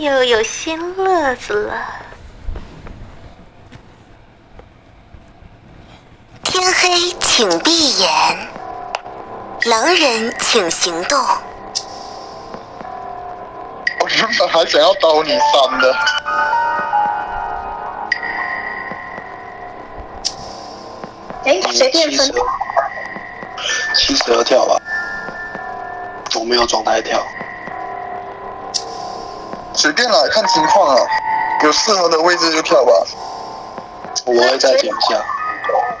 又有新乐子了。天黑请闭眼，狼人请行动。我原本还想要刀你三的，哎，随便分。七十二跳吧，我没有状态跳，随便啦，看情况啊，有适合的位置就跳吧。我会再减一下。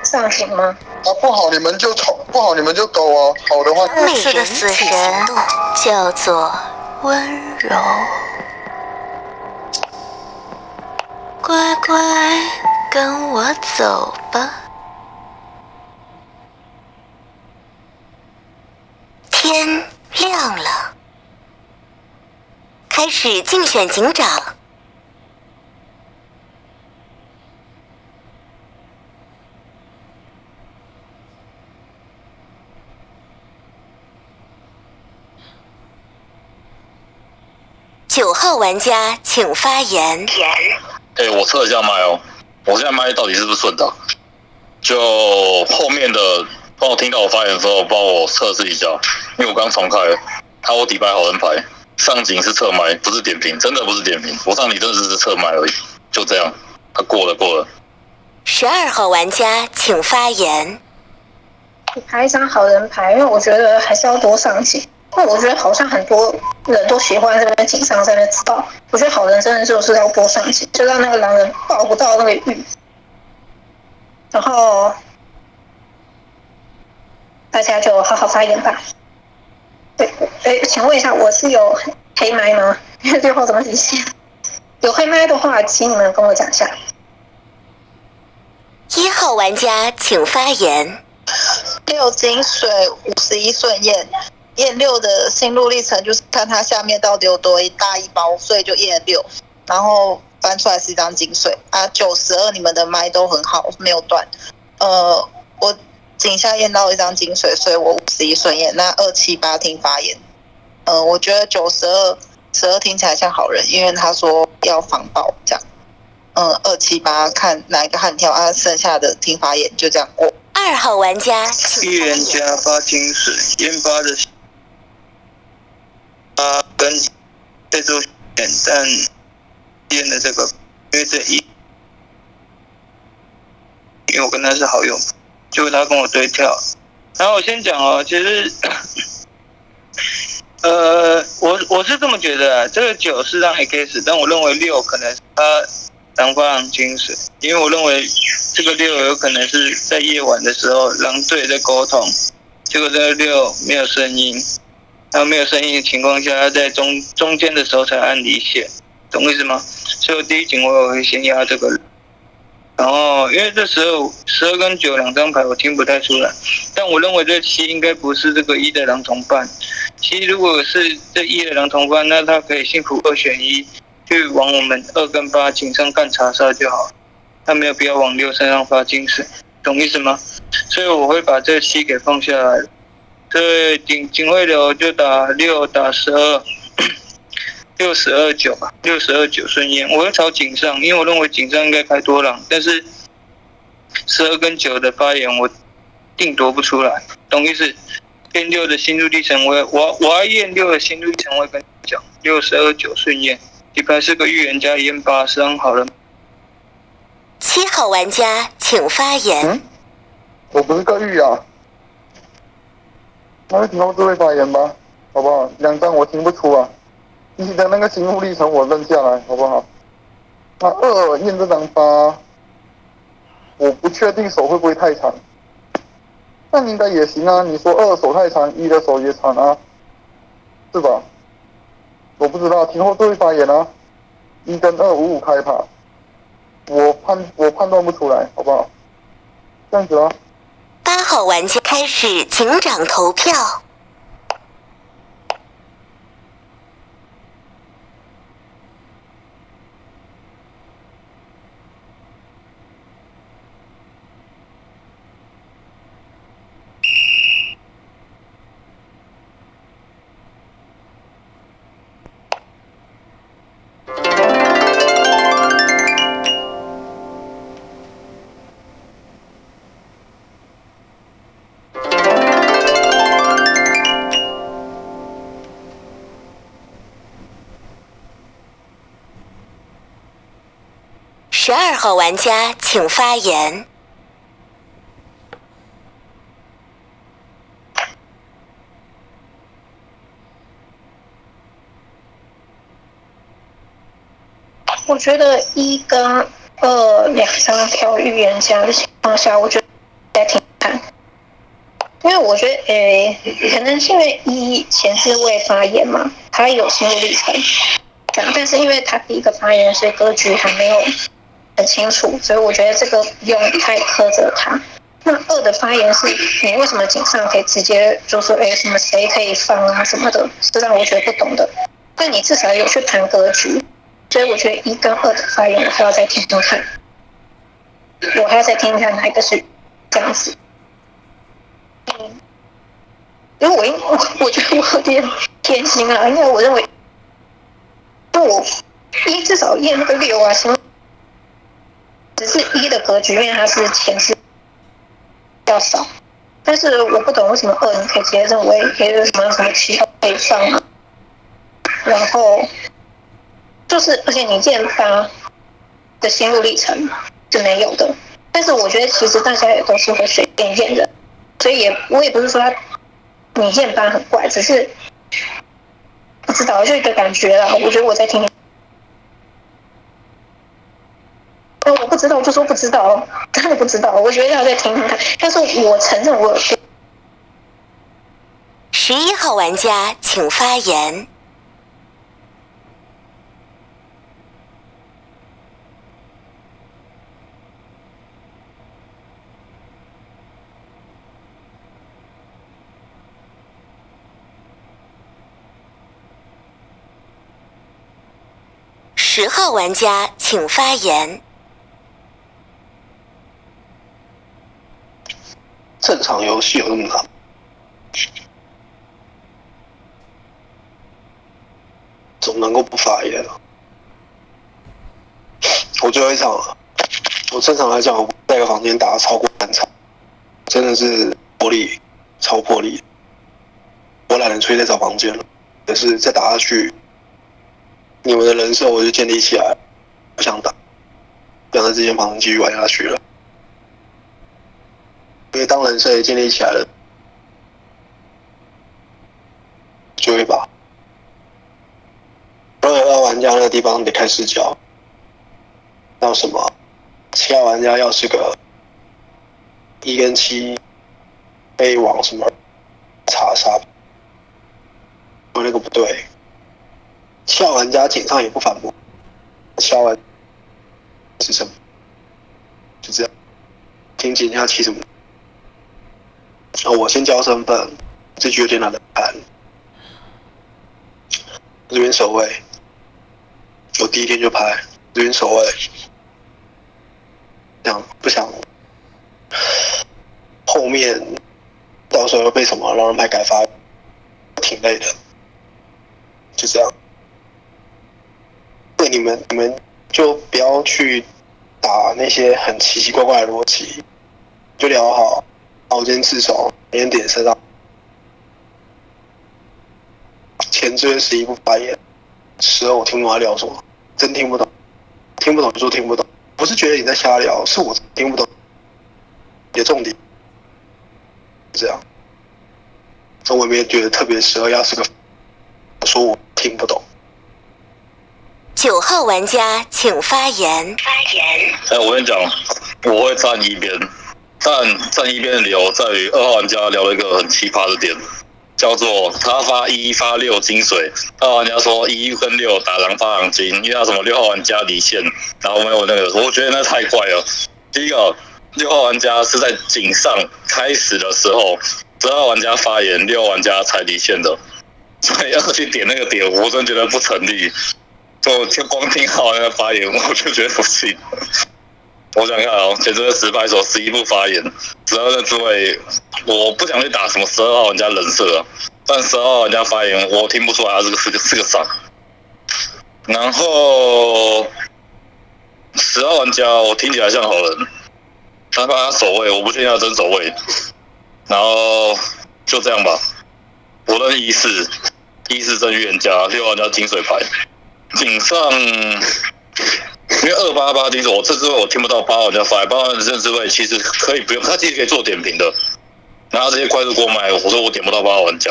上行吗？啊，不好你们就抽，不好你们就勾啊，好的话这次的死神叫做温柔，乖乖跟我走吧。天亮了，开始竞选警长。九号玩家请发言。哎、我测一下麦哦，我现在麦到底是不是顺的？就后面的帮我听到我发言的时候，帮我测试一下，因为我刚重开了，他我底牌好人牌，上警是侧麦，不是点评，真的不是点评，我上你真的只是侧麦而已，就这样，他过了过了。十二号玩家请发言。你排一张好人牌，因为我觉得还是要多上警。因为我觉得好像很多人都喜欢在那边警上，在那边知道。我觉得好人真的就是要多上警，就让那个狼人抱不到那个玉。然后大家就好好发言吧。对，哎，请问一下，我是有黑麦吗？最后怎么体现？有黑麦的话，请你们跟我讲一下。一号玩家请发言。六金水五十一顺验，验六的心路历程就是看它下面到底有多大一包，所以就验六，然后翻出来是一张金水啊。九十二你们的麦都很好，没有断。呃，我井下验到一张金水，所以我五十一顺验。那二七八听发言，呃，我觉得九十二十二听起来像好人，因为他说要防爆这样。嗯，二七八看哪一个悍跳啊，剩下的听发言就这样过。二号玩家请预言。家发金水，验发的啊跟这周选，但验的这个，因为这一，因为我跟他是好友，结果他跟我对跳。然后我先讲哦，其实，呃，我我是这么觉得啊，这个九是让 X，但我认为六可能他狼发狼金水，因为我认为这个六有可能是在夜晚的时候狼队在沟通，结果这个六没有声音，然后没有声音的情况下，他在中中间的时候才按离线，懂我意思吗？所以我第一警我会先压这个，然后因为这时候十二跟九两张牌我听不太出来，但我认为这七应该不是这个一的狼同伴，七如果是这一的狼同伴，那他可以幸福二选一，去往我们二跟八警上干查杀就好，他没有必要往六身上发金水，懂意思吗？所以我会把这七给放下来。对，警警卫流就打六打十二，六十二九吧，六十二九顺验。我会朝井上，因为我认为井上应该开多狼，但是十二跟九的发言我定夺不出来，懂意思？验六的心路历程，我我我要验六的心路历程，我会跟你讲，六十二九顺验，底牌是个预言家，验八伤好了。七号玩家请发言。嗯，我不是个预啊，那就听到智慧发言吧，好不好？两张我听不出啊，你的那个心路历程我认下来，好不好？那二验这张八，我不确定手会不会太长，那应该也行啊。你说二手太长，一的手也长啊，是吧？我不知道，听后对发言啊，一跟二五五开趴，我判我判断不出来，好不好？这样子啊。八号玩家开始警长投票。二号玩家请发言。我觉得一跟二两张票预言家的情况下，我觉得在挺看，因为我觉得诶，可能是因为一前置位发言嘛，他有心路历程，但是因为他第一个发言，所以格局还没有很清楚，所以我觉得这个不用太苛责他。那二的发言是你为什么井上可以直接就说诶什么谁可以放啊什么的，是让我觉得不懂的。但你至少有去谈格局。所以我觉得一跟二的发言我还要再听听看，我还要再听听看哪一个是这样子。因为我因我 我觉得我有点偏心啊，因为我认为，因为我一至少验那个六啊什么，只是一的格局，因为它是前是较少，但是我不懂为什么二你可以直接认为可以什么什么七号可以上啊，然后。就是，而且你验八的心路历程是没有的。但是我觉得其实大家也都是会随便验的，所以也我也不是说他你验八很怪，只是不知道就一个感觉啦。我觉得我在听，我不知道，就说不知道，真的不知道。我觉得要再听听看。但是我承认我。十一号玩家请发言。十号玩家请发言。正常游戏有那么难？怎么能够不发言啊？我最后一场了，我正常来讲，我在一个房间打超过三场，真的是玻璃超破璃，我懒得出去再找房间了，可是再打下去。你们的人设我就建立起来，不想打，不想在这间房继续玩下去了。因为当人设也建立起来了，就会把二二玩家那个地方得开视角，到什么七号玩家要是个一跟七被往什么查杀，我那个不对。笑玩家警上也不反驳，笑完是什么？就这样，听警下七什么？啊，我先交身份，这局有点难的盘。这边守卫，我第一天就拍这边守卫，想不想后面到时候被什么让人拍改发，挺累的，就这样。对你们你们就不要去打那些很奇奇怪怪的逻辑，就聊好，熬尖自首，点点身上。前追十一不发言，十二我听不懂他聊什么，真听不懂，听不懂就说听不懂，不是觉得你在瞎聊，是我听不懂。也重点，这样，中文面觉得特别十二要是个，说我听不懂。九号玩家请发言。发言。哎，我跟你讲，我会站一边，但站一边的理由在于二号玩家聊了一个很奇葩的点，叫做他发一发六金水。二号玩家说一跟六打狼发狼金，因为他什么六号玩家离线，然后没有那个，我觉得那太怪了。第一个，六号玩家是在井上开始的时候，十二玩家发言，六号玩家才离线的，所以要去点那个点，我真觉得不成立。就听光听好那个发言，我就觉得不行。我想看哦，前这个十拍手十一步发言，十二的滋味，我不想去打什么十二号玩家人设，但十二号玩家发言我听不出来他是个是个是个啥。然后十二玩家我听起来像好人，他怕他守卫，我不确定他真守卫。然后就这样吧，我认一四一四真预言家，六玩家金水牌。井上因为二八八金水，我这支位我听不到八号玩家发言，八号玩家这支位其实可以不用，他其实可以做点评的，然后直接快速过麦，我说我点不到八号玩家。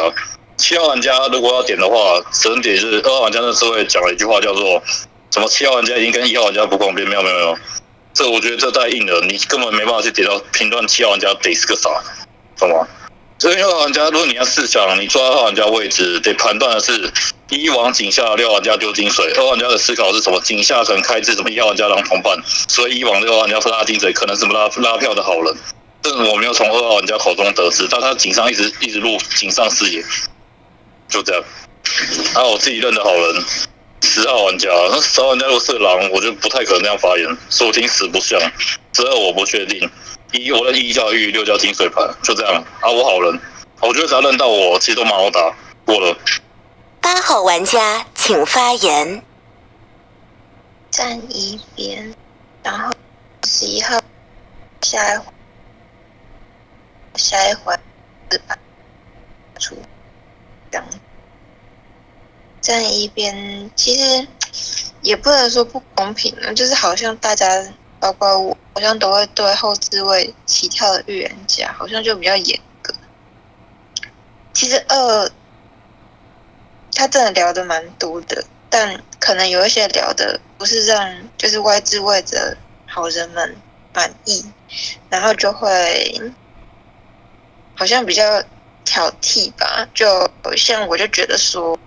七号玩家如果要点的话，只能点是二号玩家那支位讲了一句话叫做什么七号玩家已经跟一号玩家不公平，没有没有没有，这我觉得这太硬了，你根本没办法去点到评断七号玩家得是个啥，懂吗？所以二号玩家，如果你要试想，你抓二号玩家位置，得判断的是一往井下，六号玩家丢金水。二号玩家的思考是什么？井下可能开支什么？一号玩家当同伴，所以一往六号玩家分拉金水，可能什么拉拉票的好人。这我没有从二号玩家口中得知，但他井上一直一直录井上视野，就这样。啊我自己认的好人，十号玩家，那十号玩家如果是狼，我就不太可能那样发言，所以我听十不像。十二我不确定。一我认一叫玉，六叫金水盘，就这样啊。我好人，我觉得只要认到我，其实都蛮好打过了。八号玩家请发言。站一边，然后十一号下一，下一回是把出这样。站一边其实也不能说不公平啊，就是好像大家。包括我好像都会对后置位起跳的预言家好像就比较严格。其实二他真的聊的蛮多的，但可能有一些聊的不是让就是外置位的好人们满意，然后就会好像比较挑剔吧。就像我就觉得说，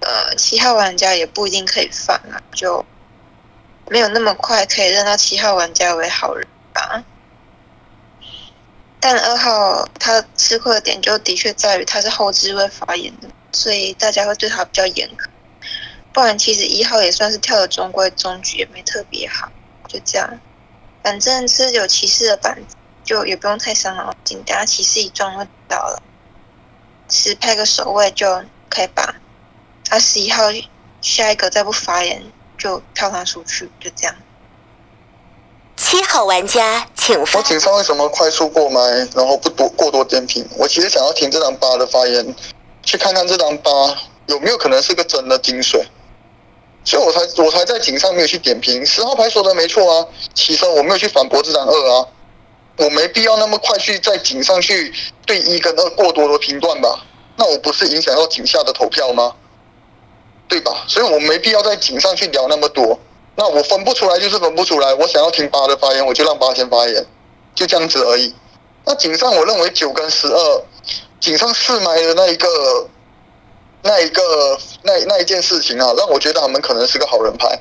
呃，七号玩家也不一定可以放啊，就。没有那么快可以认到七号玩家为好人吧，但二号他吃亏的点就的确在于他是后置位发言的，所以大家会对他比较严格。不然其实一号也算是跳的中规中矩，也没特别好，就这样。反正是有骑士的板子，就也不用太伤脑筋，等下骑士一撞就倒了。十派个守卫就可以把他十一号下一个再不发言。就跳他出去，就这样。七号玩家，请发。我井上为什么快速过麦，然后不多过多点评？我其实想要听这张八的发言，去看看这张八有没有可能是个真的金水，所以我才我才在井上没有去点评。十号牌说的没错啊，起身我没有去反驳这张二啊，我没必要那么快去在井上去对一跟二过多的评断吧？那我不是影响到井下的投票吗？对吧？所以我没必要在井上去聊那么多。那我分不出来就是分不出来。我想要听八的发言，我就让八先发言，就这样子而已。那井上我认为九跟十二，井上四埋的那一个、那一个、那那一件事情啊，让我觉得他们可能是个好人牌。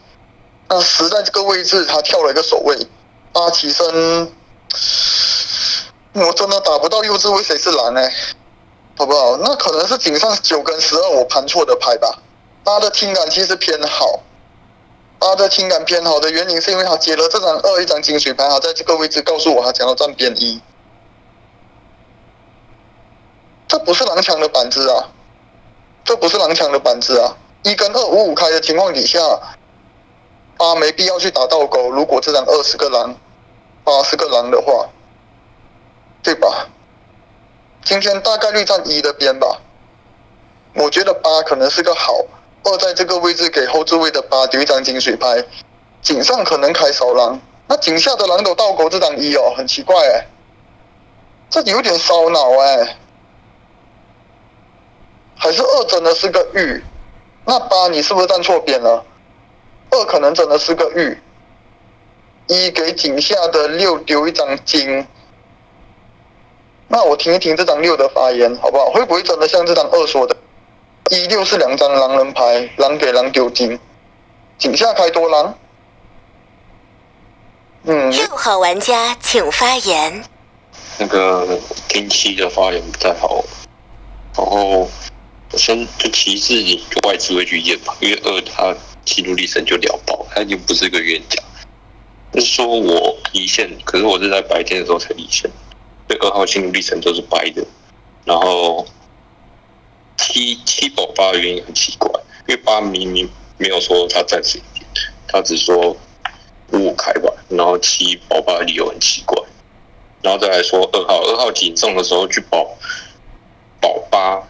那十在这个位置他跳了一个守卫，八起身，我真的打不到幼稚为谁是蓝呢？好不好？那可能是井上九跟十二我盘错的牌吧。八的听感其实偏好，八的听感偏好的原因是因为他接了这张二一张金水牌，他在这个位置告诉我他想要站边一，这不是狼墙的板子啊，这不是狼墙的板子啊，一跟二五五开的情况底下，八没必要去打倒钩。如果这张二十个狼，八是个狼的话，对吧？今天大概率站一的边吧，我觉得八可能是个好。二在这个位置给后置位的八丢一张金水牌，井上可能开少狼，那井下的狼都倒钩这张一哦，很奇怪哎，这有点烧脑哎，还是二真的是个玉，那八你是不是站错边了？二可能真的是个玉，一给井下的六丢一张金，那我听一听这张六的发言好不好？会不会真的像这张二说的？一六是两张狼人牌，狼给狼丢金，井下开多狼。嗯。六号玩家请发言。那个天七的发言不太好，然后我先就提示你就外置位去验吧，因为二他记录历程就聊爆，他已经不是个冤家。就是说我离线，可是我是在白天的时候才离线，对二号心路历程都是白的，然后。七七保八的原因很奇怪，因为八明明没有说他暂时，他只说五五开吧，然后七保八的理由很奇怪，然后再来说二号，二号紧送的时候去保保八，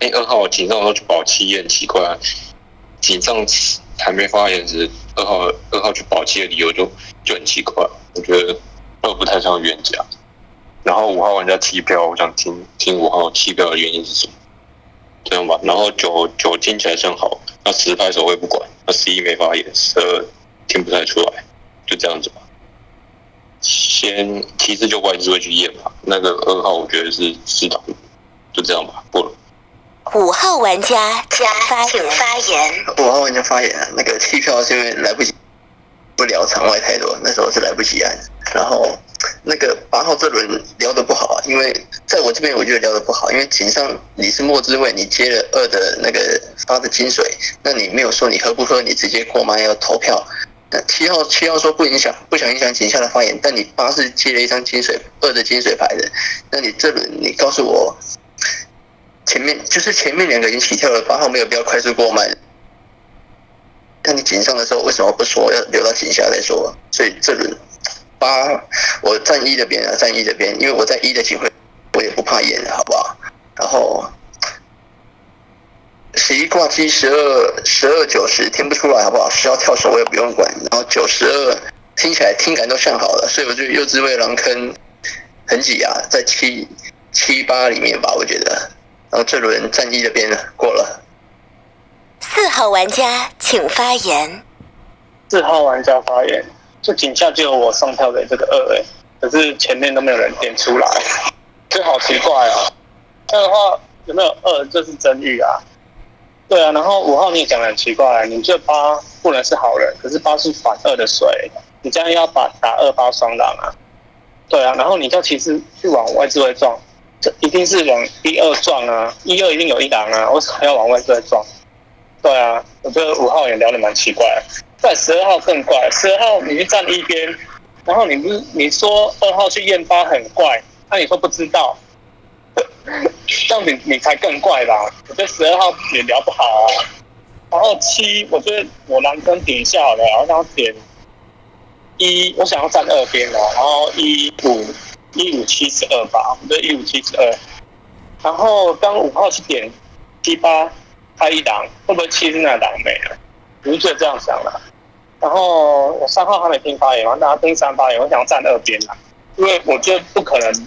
哎，二号紧张的时候去保七也很奇怪，紧上还没发言时，二号二号去保七的理由就就很奇怪，我觉得二不太像冤家。然后五号玩家弃票，我想听听五号弃票的原因是什么？这样吧。然后九九听起来像好，那十拍手会不管，那十一没发言，十二听不太出来，就这样子吧。先其次就外置会去验吧。那个二号我觉得是适当的，就这样吧，不了。五号玩家加发请发言。五号玩家发言，那个弃票是因为来不及不聊场外太多，那时候是来不及按。然后那个八号这轮聊得不好啊，因为在我这边我觉得聊得不好，因为井上你是末之位，你接了二的那个发的金水，那你没有说你喝不喝，你直接过麦要投票。那七号七号说不影响，不想影响井下的发言，但你八是接了一张金水二的金水牌的，那你这轮你告诉我，前面就是前面两个已经起跳了，八号没有必要快速过麦。但你井上的时候为什么不说要留到井下再说？所以这轮八我站一的边啊，站一的边，因为我在一的警徽，我也不怕演，好不好？然后十一挂机十二十二九十听不出来，好不好？十号跳手我也不用管，然后九十二听起来听感都像好了，所以我觉得幼稚位狼坑很挤啊，在七七八里面吧，我觉得。然后这轮战一这边过了。四号玩家请发言。四号玩家发言，就井下就有我上票给这个二哎，可是前面都没有人点出来，这好奇怪啊！这样的话有没有二就是真玉啊？对啊，然后五号你也讲的很奇怪，你这八不能是好人，可是八是反二的水，你这样要把打二八双狼啊？对啊，然后你叫骑士去往外置位撞，这一定是往一二撞啊，一二一定有一狼啊，为什么要往外再撞？对啊，我觉得五号也聊得蛮奇怪，在十二号更怪，十二号你站一边，然后你不是你说二号去验八很怪，那你说不知道，这样你你才更怪吧？我觉得十二号也聊不好啊。然后七，我觉得我蓝根点一下好了，然后他点一，我想要站二边哦，然后一五一五七十二吧，我觉得一五七十二，然后当五号去点七八。开一档会不会七是那档没了？我就这样想了。然后我三号还没听发言嘛，大家听三发言，我想站二边啊，因为我觉得不可能，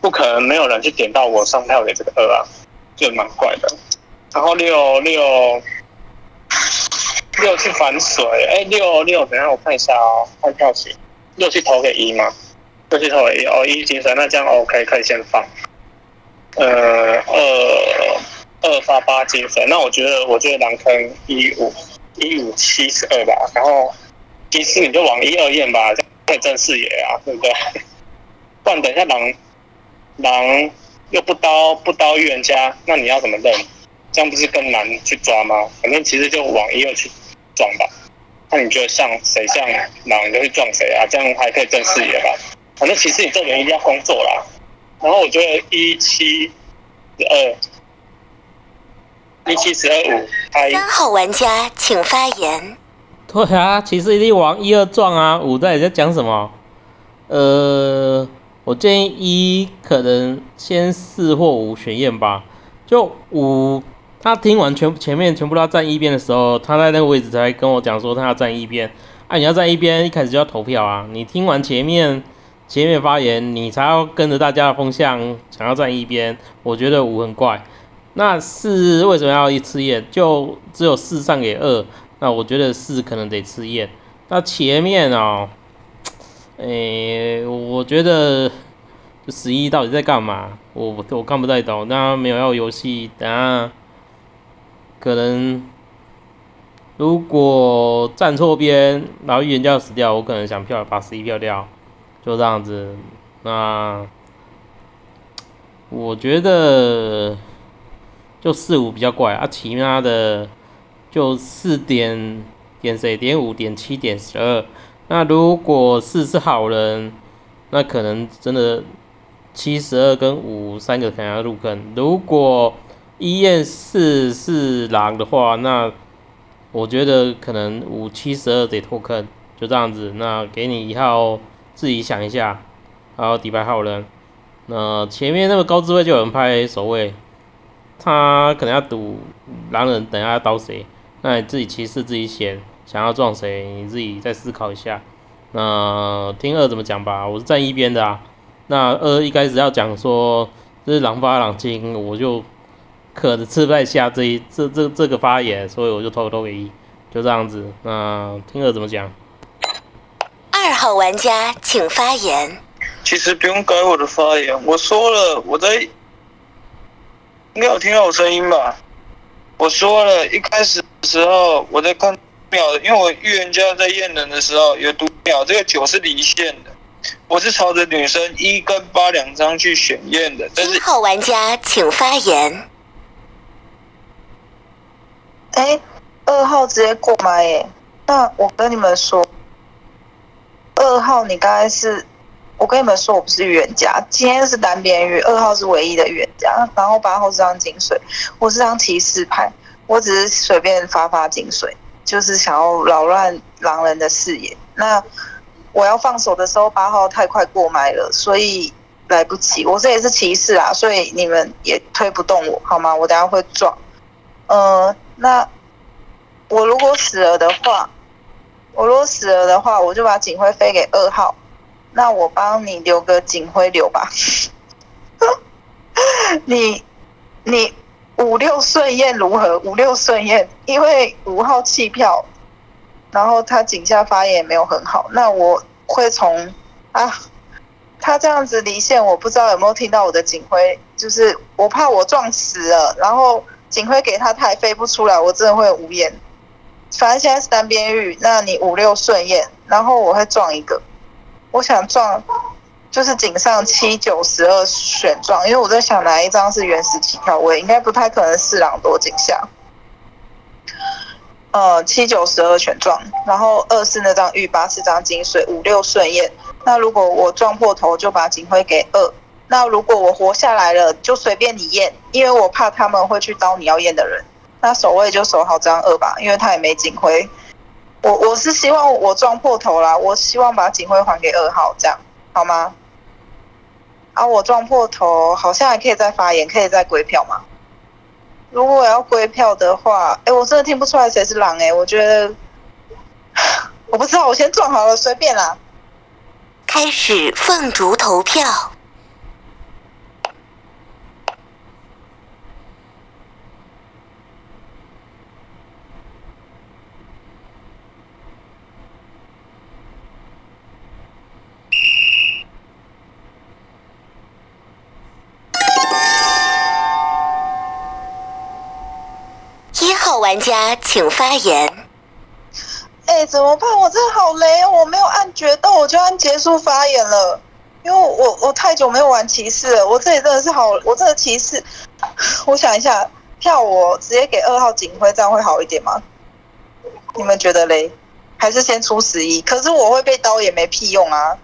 不可能没有人去点到我上票给这个二啊，就蛮怪的。然后六六六去反水，哎，六六，等下我看一下哦，看票型，六去投给一吗？六去投给一，哦，一精神，那这样 OK，可以先放。呃，二。二发八精神，那我觉得，我觉得狼坑一五一五七十二吧，然后其实你就往一二验吧，验证视野啊，对不对？不然等一下狼狼又不刀不刀预言家，那你要怎么认？这样不是更难去抓吗？反正其实就往一二去撞吧。那你觉得像谁像狼，你就去撞谁啊？这样还可以正视野吧。反正其实你这人一定要工作啦。然后我觉得一七十二。一七十二五，三号玩家请发言。对啊，其实一定往一二撞啊，五在在讲什么？呃，我建议一可能先四或五选验吧。就五，他听完全前面全部都要站一边的时候，他在那个位置才跟我讲说他要站一边。啊，你要站一边，一开始就要投票啊。你听完前面前面发言，你才要跟着大家的风向想要站一边。我觉得五很怪。那四为什么要一次验？就只有四上给二，那我觉得四可能得吃验。那前面哦，诶，我觉得十一到底在干嘛？我我看不太懂。那没有要游戏，等下可能如果站错边，然后预言家死掉，我可能想票把十一票掉，就这样子。那我觉得。就四五比较怪啊，其他的就四点点谁点五点七点十二。那如果四是好人，那可能真的七十二跟五三个可能要入坑。如果一验四是狼的话，那我觉得可能五七十二得脱坑，就这样子。那给你一号，自己想一下。然后底牌好人，那前面那个高智慧就有人拍守卫。他可能要赌狼人，等下要刀谁？那你自己骑士自己选，想要撞谁，你自己再思考一下。那听二怎么讲吧，我是站一边的啊。那二一开始要讲说这是狼发狼精，我就可能吃不太下这一这这这个发言，所以我就投投给一，就这样子。那听二怎么讲？二号玩家请发言。其实不用改我的发言，我说了，我在应该有听到我声音吧？我说了一开始的时候我在看秒，因为我预言家在验人的时候有读秒，这个九是离线的，我是朝着女生一跟八两张去选验的，但是一号玩家请发言。哎，二号直接过麦耶，那我跟你们说，二号你刚才是。我跟你们说，我不是预言家，今天是单边预，二号是唯一的预言家，然后八号是张金水，我是张骑士牌，我只是随便发发金水，就是想要扰乱狼人的视野。那我要放手的时候，八号太快过麦了，所以来不及。我这也是骑士啊，所以你们也推不动我，好吗？我等下会撞。呃，那我如果死了的话，我如果死了的话，我就把警徽飞给二号。那我帮你留个警徽流吧，你你五六顺验如何？五六顺验，因为五号弃票，然后他井下发言也没有很好。那我会从啊，他这样子离线，我不知道有没有听到我的警徽，就是我怕我撞死了，然后警徽给他他还飞不出来，我真的会无言。反正现在是单边玉，那你五六顺验，然后我会撞一个。我想撞，就是井上七九十二选撞，因为我在想哪一张是原始起跳位，应该不太可能四郎多井下。呃，七九十二选撞，然后二是那张玉八是张金水，五六顺验。那如果我撞破头，就把警徽给二。那如果我活下来了，就随便你验，因为我怕他们会去刀你要验的人。那守卫就守好张二吧，因为他也没警徽。我我是希望我撞破头啦，我希望把警徽还给二号，这样好吗？啊，我撞破头，好像还可以再发言，可以再归票吗？如果我要归票的话，哎，我真的听不出来谁是狼哎，我觉得 我不知道，我先撞好了，随便啦。开始凤竹投票。一号玩家请发言。哎，怎么办？我真的好雷哦！我没有按决斗，我就按结束发言了。因为我我太久没有玩骑士了，我这里真的是好，我这个骑士，我想一下，票我直接给二号警徽，这样会好一点吗？你们觉得嘞？还是先出十一？可是我会被刀也没屁用啊，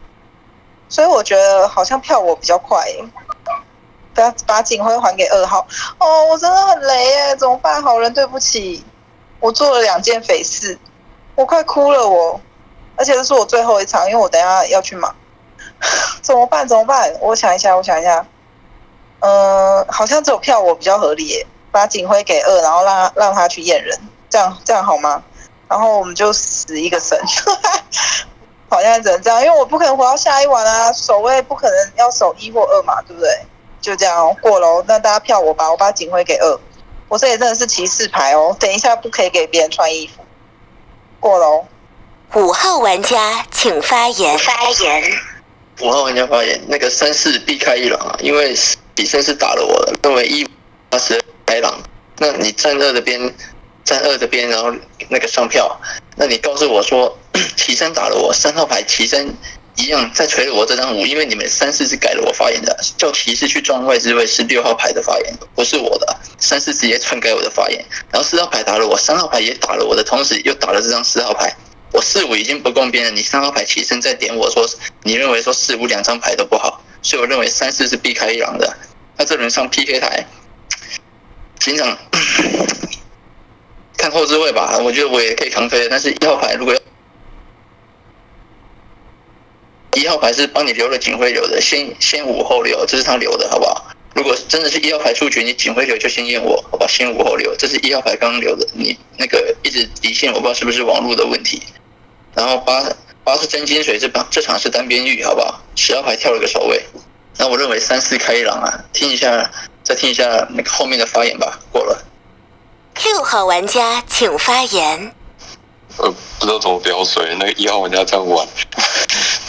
所以我觉得好像票我比较快。把把警徽还给二号哦，我真的很雷耶，怎么办？好人，对不起，我做了两件匪事，我快哭了我，而且这是我最后一场，因为我等下要去忙，怎么办？怎么办？我想一下，我想一下，嗯，好像只有票我比较合理耶，把警徽给二，然后让让他去验人，这样这样好吗？然后我们就死一个神，好像只能这样，因为我不可能活到下一晚啊，守卫不可能要守一或二嘛，对不对？就这样过喽，那大家票我吧，我把警徽给二。我这里真的是骑士牌哦，等一下不可以给别人穿衣服。过喽。五号玩家请发言。发言。五号玩家发言，那个三四避开一狼啊，因为比森是打了我了，认为一八十开狼。那你站二的边，站二的边，然后那个上票，那你告诉我说，齐身打了我，三号牌齐山。一样在锤了我这张五，因为你们三四是改了我发言的，叫骑士去撞外置位是六号牌的发言，不是我的。三四直接篡改我的发言，然后四号牌打了我，三号牌也打了我的同时又打了这张四号牌。我四五已经不共边了，你三号牌起身再点我说，你认为说四五两张牌都不好，所以我认为三四是避开一狼的。那这轮上 PK 台，警长 看后置位吧，我觉得我也可以扛飞，但是一号牌如果要。一号牌是帮你留了警徽流的，先先五后留，这是他留的，好不好？如果真的是一号牌出局，你警徽流就先验我，好吧？先五后六，这是一号牌刚刚留的，你那个一直离线，我不知道是不是网络的问题。然后八八是真金水，这把这场是单边玉，好不好？十号牌跳了个守卫，那我认为三四开一狼啊，听一下，再听一下那个后面的发言吧。过了，六号玩家请发言。呃，不知道怎么标水，那个一号玩家这样玩，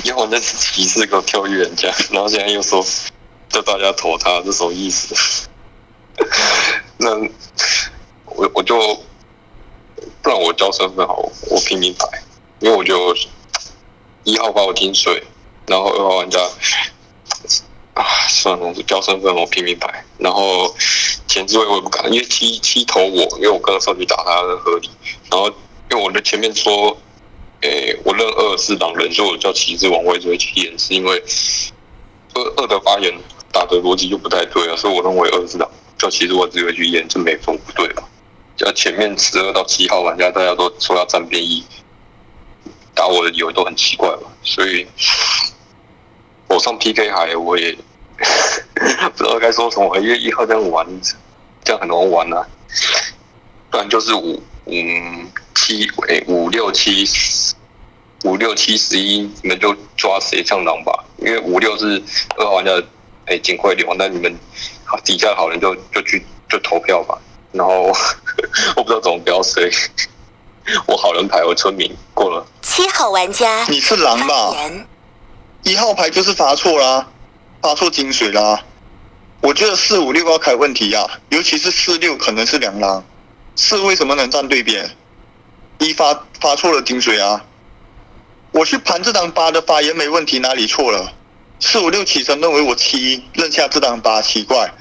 一号玩家是歧视给我跳预言家，然后现在又说叫大家投他，这什么意思？那我我就不然我交身份好，我拼命牌，因为我就一号把我金水，然后二号玩家啊，算了，我交身份我拼命牌，然后前置位我也不敢，因为七七投我，因为我刚刚上去打他的合理，然后因为我的前面说，诶、我认二是狼人，所以我叫骑士王位置位去演，是因为二二的发言打的逻辑就不太对啊，所以我认为二是狼，叫骑士往位置位去演，这没风不对吧？加前面十二到七号玩家，大家都说要站边一，打我的理由都很奇怪嘛，所以我上 PK 海我也 不知道该说什么，因为一号这样玩，这样很难玩啊。不然就是五五七诶五六七五六七十一，你们就抓谁上狼吧，因为五六是二号玩家诶警徽流，那你们好底下好人就就去就投票吧。然后 我不知道怎么标谁，我好人牌我村民过了。七号玩家你是狼吧？一号牌就是发错啦，发错金水啦。我觉得四五六要开问题呀、尤其是四六可能是两狼，四为什么能站对边？一发发错了金水啊！我去盘这张八的发言没问题，哪里错了？四五六起身认为我七认下这张八，奇怪，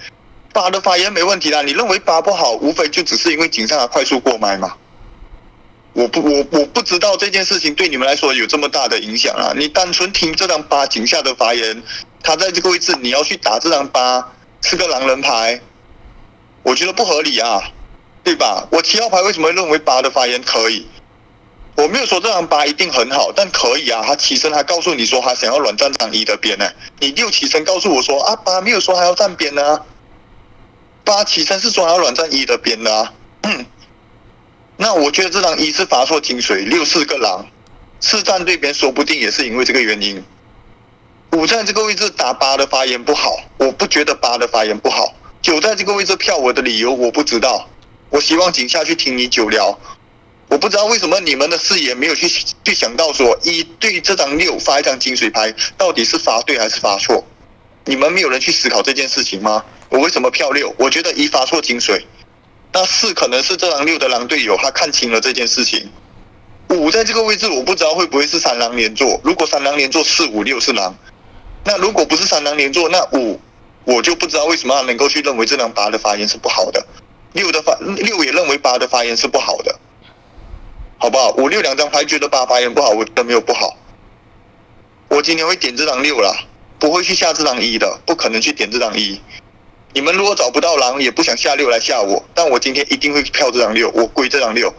八的发言没问题啦。你认为八不好，无非就只是因为井上的快速过麦嘛。我不我我不知道这件事情对你们来说有这么大的影响啊！你单纯听这张八井下的发言，他在这个位置你要去打这张八是个狼人牌，我觉得不合理啊，对吧？我七号牌为什么会认为八的发言可以？我没有说这张八一定很好，但可以啊。他起身还告诉你说他想要软站张一的边呢，你六起身告诉我说啊八没有说还要站边呢、八起身是说还要软站一的边的啊。那我觉得这张一是发错金水，六是个狼，四站对边说不定也是因为这个原因。五在这个位置打八的发言不好，我不觉得八的发言不好。九在这个位置票我的理由我不知道，我希望井下去听你久聊。我不知道为什么你们的视野没有去去想到说一对这张六发一张金水牌到底是发对还是发错？你们没有人去思考这件事情吗？我为什么票六？我觉得一发错金水，那四可能是这张六的狼队友他看清了这件事情。五在这个位置我不知道会不会是三狼连坐，如果三狼连坐四五六是狼，那如果不是三狼连坐，那五我就不知道为什么他能够去认为这张八的发言是不好的，六的发六也认为八的发言是不好的，好不好？五六两张牌觉得八发言不好，我觉得没有不好。我今天会点这张六啦，不会去下这张一的，不可能去点这张一。你们如果找不到狼，也不想下六来吓我，但我今天一定会票这张六，我归这张六。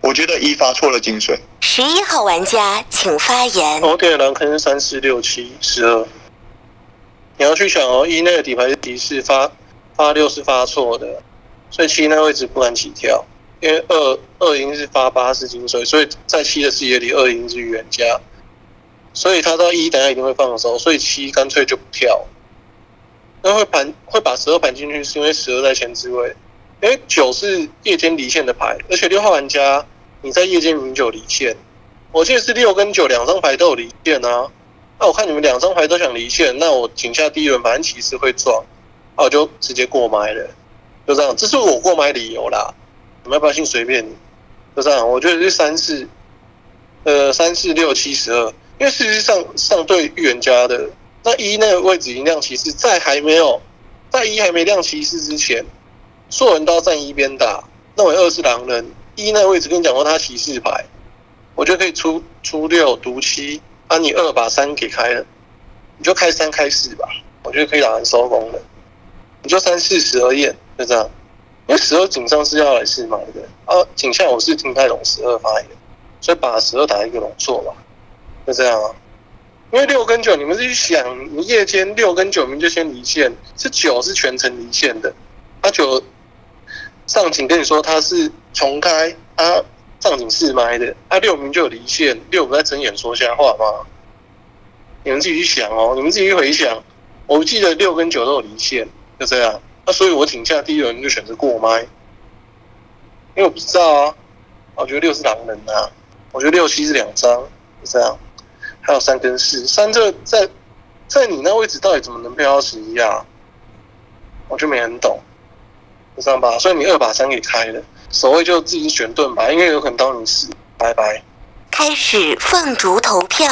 我觉得一发错了金水，十一号玩家请发言。我给的狼坑是三四六七十二。你要去想哦，一那个底牌是提示发发六是发错的，所以七那位置不敢起跳，因为二二赢是发八是金水，所以在七的视野里二赢是预言家，所以他到一等下一定会放手，所以七干脆就不跳。那会盘会把十二盘进去，是因为十二在前置位，因为九是夜间离线的牌，而且六号玩家你在夜间明九离线，我记得是六跟九两张牌都有离线啊。那我看你们两张牌都想离线，那我井下第一轮反正骑士会撞，那我就直接过麦了，就这样，这是我过麦理由啦。你们要不要信随便你，就这样。我觉得是三四，呃，三四六七十二，因为事实上上对预言家的那一那个位置已经亮骑士，在还没有在一还没亮骑士之前，所有人都要站一边打，认为二是狼人。一那个位置跟你讲过他骑士牌，我觉得可以出出六毒七。啊，你二把三给开了，你就开三开四吧，我觉得可以打完收工了。你就三四十二验，就这样。因为十二井上是要来试嘛，对不对？啊，井下我是听太懂十二发言，所以把十二打一个龙错吧，就这样啊。因为六跟九，你们自己想，你夜间六跟九名就先离线，是九是全程离线的，他九上警跟你说他是重开，他上警试麦的，他六名就有离线，六不在睁眼说瞎话吗？你们自己去想哦，你们自己去回想，我记得六跟九都有离线，就这样。那所以我挺下第一轮就选择过麦，因为我不知道啊，我觉得六是狼人啊，我觉得六七是两张，就这样。还有三跟四，三这在在你那位置到底怎么能配到十一啊？我就没很懂，就这样吧。所以你二把三给开了，守卫就自己选盾吧，因为有可能刀你死，拜拜。开始凤竹投票。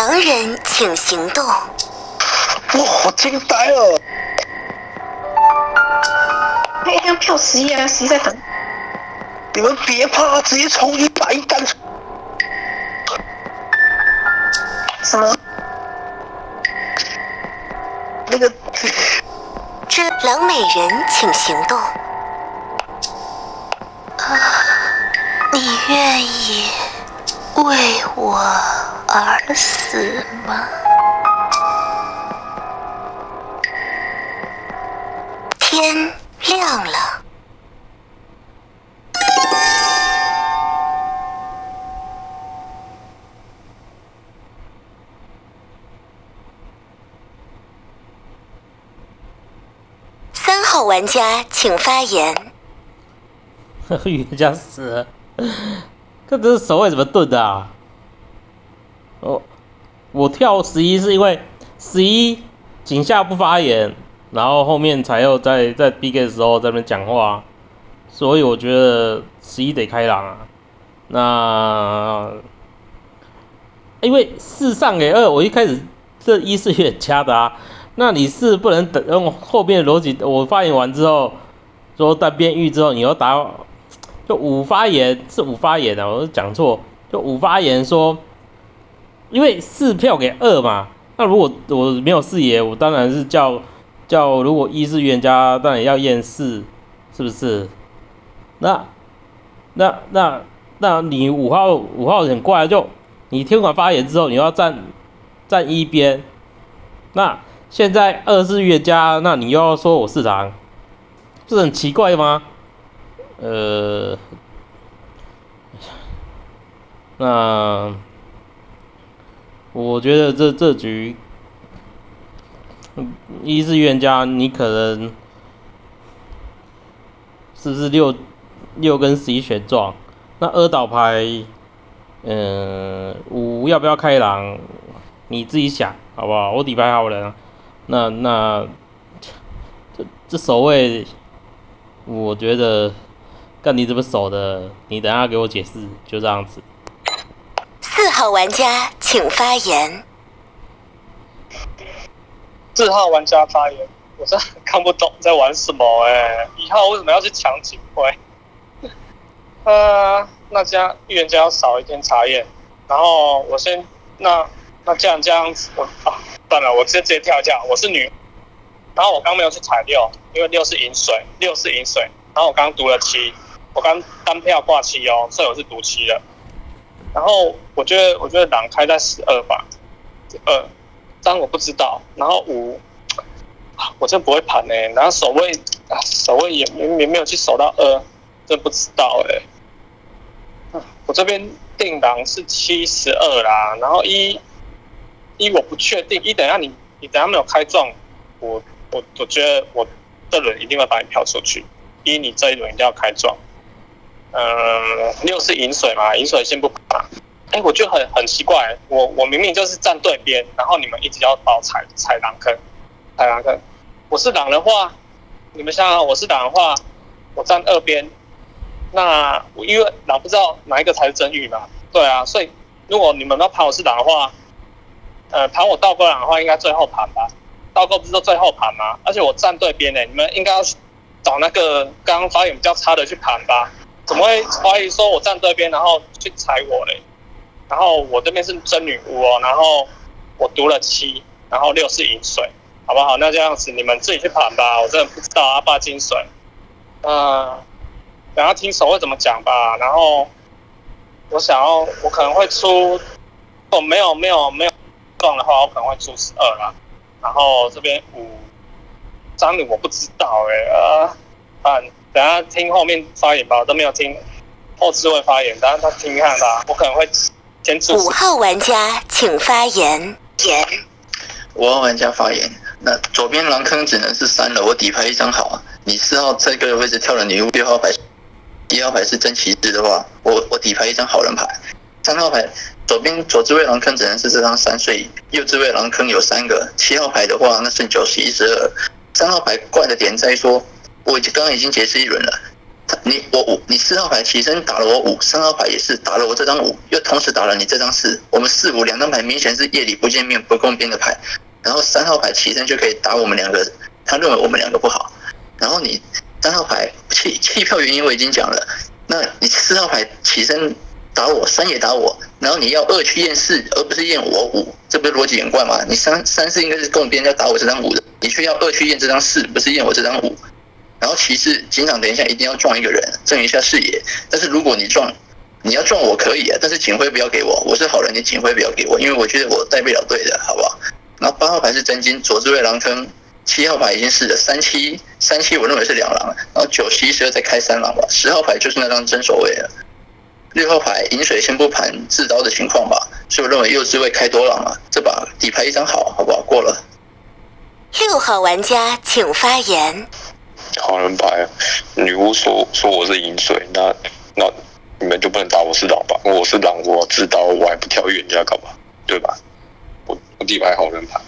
狼人，请行动。哇，好惊呆了！那一定要票十一啊，十一在等。你们别怕，直接冲一百单。什么？那个，这狼美人，请行动。啊你愿意为我而死吗？天亮了。三号玩家请发言。预言家死，这这是守卫怎么盾的啊？哦，我跳十一是因为十一井下不发言，然后后面才又在在 B K 的时候在那边讲话，所以我觉得十一得开朗啊。那因为四上给二，我一开始这一是有点掐的啊。那你是不能等用后面的逻辑，我发言完之后说单边域之后，你要打。就五发言是五发言啊，我讲错，就五发言说，因为四票给二嘛，那如果我没有四爷，我当然是叫叫，如果一是预言家，当然要验四，是不是？那那那那你五号五号很怪，就你听完发言之后，你要站站一边，那现在二是预言家，那你又要说我四堂，这很奇怪吗？呃，那我觉得这这局一是预言家，你可能是不是六六跟十一选撞？那二倒牌，嗯，五要不要开狼？你自己想好不好？我底牌好人、啊，那那这这守卫，我觉得。干你怎么守的？你等下给我解释，就这样子。四号玩家请发言。四号玩家发言，我真的看不懂在玩什么哎！一号为什么要去抢警徽？呃，那家预言家要少一天查验，然后我先那那这样这样子，我啊算了，我直接直接跳一下，我是女，然后我刚没有去踩六，因为六是饮水，六是饮水，然后我刚读了七。我刚单票挂七哦，所以我是赌七的。然后我觉得，我觉得狼开在十二吧，二，三我不知道。然后五，我真不会盘呢。然后守卫，守卫也也没有去守到二，真不知道哎。我这边定狼是七十二啦，然后一，一我不确定。一等下你，你等下没有开撞，我我我觉得我这轮一定会把你票出去。一你这一轮一定要开撞。嗯，六是饮水嘛，饮水先不。哎，我就很很奇怪，我我明明就是站对边，然后你们一直要把我踩踩狼坑，踩狼坑。我是狼的话，你们想想，我是狼的话，我站二边，那因为狼不知道哪一个才是真玉嘛，对啊，所以如果你们要盘我是狼的话，呃，盘我倒钩狼的话，应该最后盘吧？倒钩不是说最后盘吗？而且我站对边呢，你们应该要找那个刚刚发言比较差的去盘吧？怎么会怀疑说我站这边，然后去踩我嘞？然后我这边是真女巫哦，然后我读了七，然后六是银水，好不好？那这样子你们自己去盘吧，我真的不知道阿爸金水。嗯，等下听手会怎么讲吧。然后我想要，我可能会出，如果，没有没有没有撞的话，我可能会出十二啦。然后这边五张女我不知道哎，呃，啊，等下听后面发言吧，我都没有听后置位发言，等下他听看吧，我可能会先出。五号玩家请发言。言，五号玩家发言。那左边狼坑只能是三了，我底牌一张好啊。你四号这个位置跳了女巫，六号牌，一号牌是真骑士的话，我我底牌一张好人牌。三号牌左边左置位狼坑只能是这张三，所以右置位狼坑有三个。七号牌的话，那是九十一十二。三号牌怪的点在于说，我已经刚刚已经解释一轮了。你我五，你四号牌起身打了我五，三号牌也是打了我这张五，又同时打了你这张四。我们四五两张牌明显是夜里不见面不共边的牌。然后三号牌起身就可以打我们两个，他认为我们两个不好。然后你三号牌弃弃票原因我已经讲了，那你四号牌起身打我，三也打我，然后你要二去验四，而不是验我五，这不是逻辑连贯吗？你三三四应该是共边要打我这张五的，你却要二去验这张四，不是验我这张五。然后其次警长等一下一定要撞一个人，正一下视野。但是如果你撞，你要撞我可以啊，但是警徽不要给我，我是好人，你警徽不要给我，因为我觉得我带不了队的，好不好？然后八号牌是真金，左置位狼坑，七号牌已经是了，三七三七我认为是两狼，然后九十一十二再开三狼吧，十号牌就是那张真守卫了，六号牌饮水先不盘自刀的情况吧，所以我认为右置位开多狼啊，这把底牌一张好，好不好？过了。六号玩家请发言。好人牌，女巫说说我是银水，那那你们就不能打我是狼吧？我是狼，我自刀我还不跳预言家干嘛？对吧？我我底牌好人牌，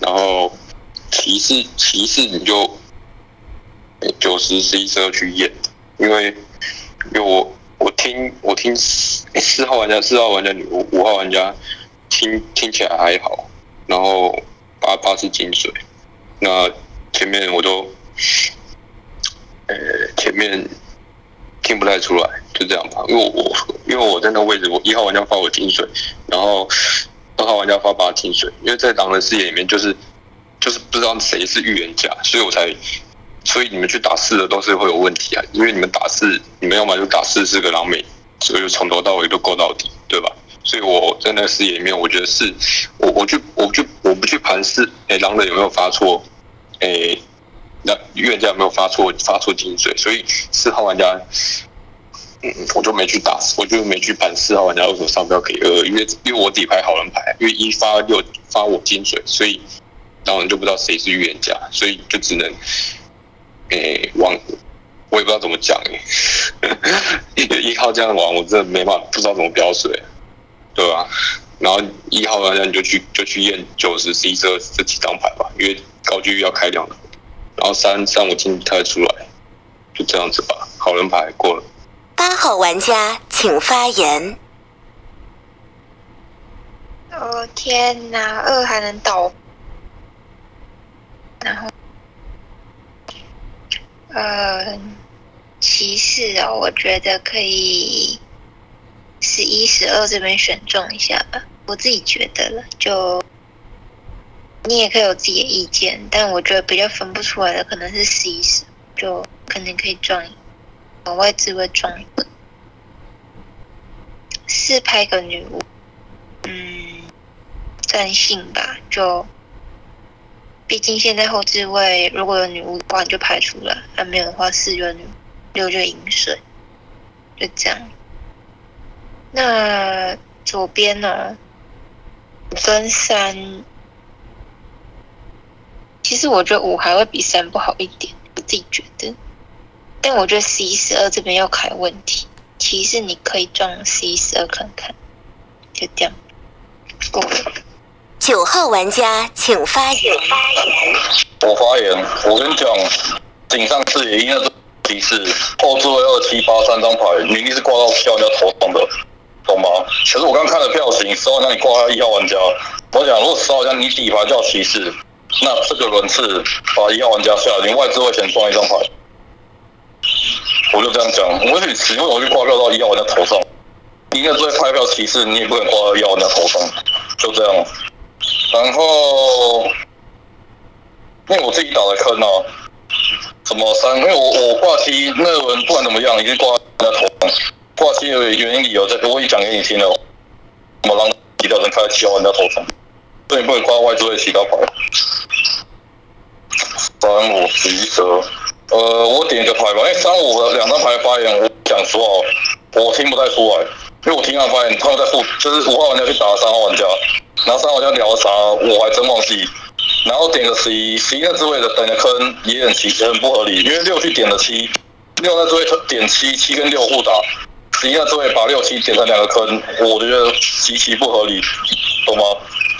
然后骑士骑士你就九十十一十二去验，因为因为我我听我听四号玩家四号玩家女巫五号玩家听听起来还好，然后八八是金水，那前面我都。呃，前面听不太出来，就这样吧。因为我因为我在那位置，我一号玩家发我金水，然后二号玩家发八金水。因为在狼人视野里面，就是就是不知道谁是预言家，所以我才，所以你们去打四的都是会有问题啊。因为你们打四，你们要么就打四是个狼美，所以就从头到尾都勾到底，对吧？所以我在那个视野里面，我觉得是，我我去我去我不去盘四，哎，狼人有没有发错？哎。那预言家有没有发错发错金水？所以四号玩家，嗯，我就没去打，我就没去盘四号玩家为什么上标给二？因为因为我底牌好人牌，因为一发六发我金水，所以当然就不知道谁是预言家，所以就只能，诶，往我也不知道怎么讲诶，一号这样玩，我真的没办法，不知道怎么标水，对吧？然后一号玩家你就去就去验九十、C 这、这几张牌吧，因为高居要开两了。然后三三我听不太出来，就这样子吧。好人牌过了。八号玩家请发言。哦天哪，二还能倒，然后呃骑士哦，我觉得可以十一十二这边选中一下吧，我自己觉得了就。你也可以有自己的意见，但我觉得比较分不出来的可能是 C 十，就可能可以撞往外置位撞一个，四拍个女巫，嗯，占性吧，就毕竟现在后置位如果有女巫的话，你就排除了；，还没有的话，四就女六就饮水，就这样。那左边呢，跟三。其实我觉得五还会比三不好一点，我自己觉得。但我觉得 C 十二这边要开问题，其实你可以撞 C 十二看看，就这样。过了。九号玩家请发言。我发言，我跟你讲，顶上视野应该是提示后置位二七八三张牌，明明是挂到票人家头上的，懂吗？其实我刚看了票型，十号玩家你挂他一号玩家，我想如果十号玩家你底牌叫骑士，那这个轮次把一号玩家下，你外置会先装一张牌。我就这样讲，我许，因为我去挂票到一号玩家头上，你应该作为派票歧视，你也不能挂到一号玩家头上，就这样。然后，因为我自己打的坑啊，什么三，因为我我挂七那轮不管怎么样，已经挂在头上，挂七的原因理由，这我已讲给你听了，什么让其他人开七号玩家头上，所以不能挂外置位其他牌。三五十一十二，呃，我点一个牌吧，因为三五的两张牌发言，我讲实话，我听不太出来，因为我听他发言，他们在复，就是五号玩家去打三号玩家，然后三号玩家聊啥，我还真忘记。然后点个十一，十一那之位的等的坑也很奇，很不合理，因为六去点了七，六那之位点七，七跟六互打，十一那之位把六七点成两个坑，我觉得极其不合理，懂吗？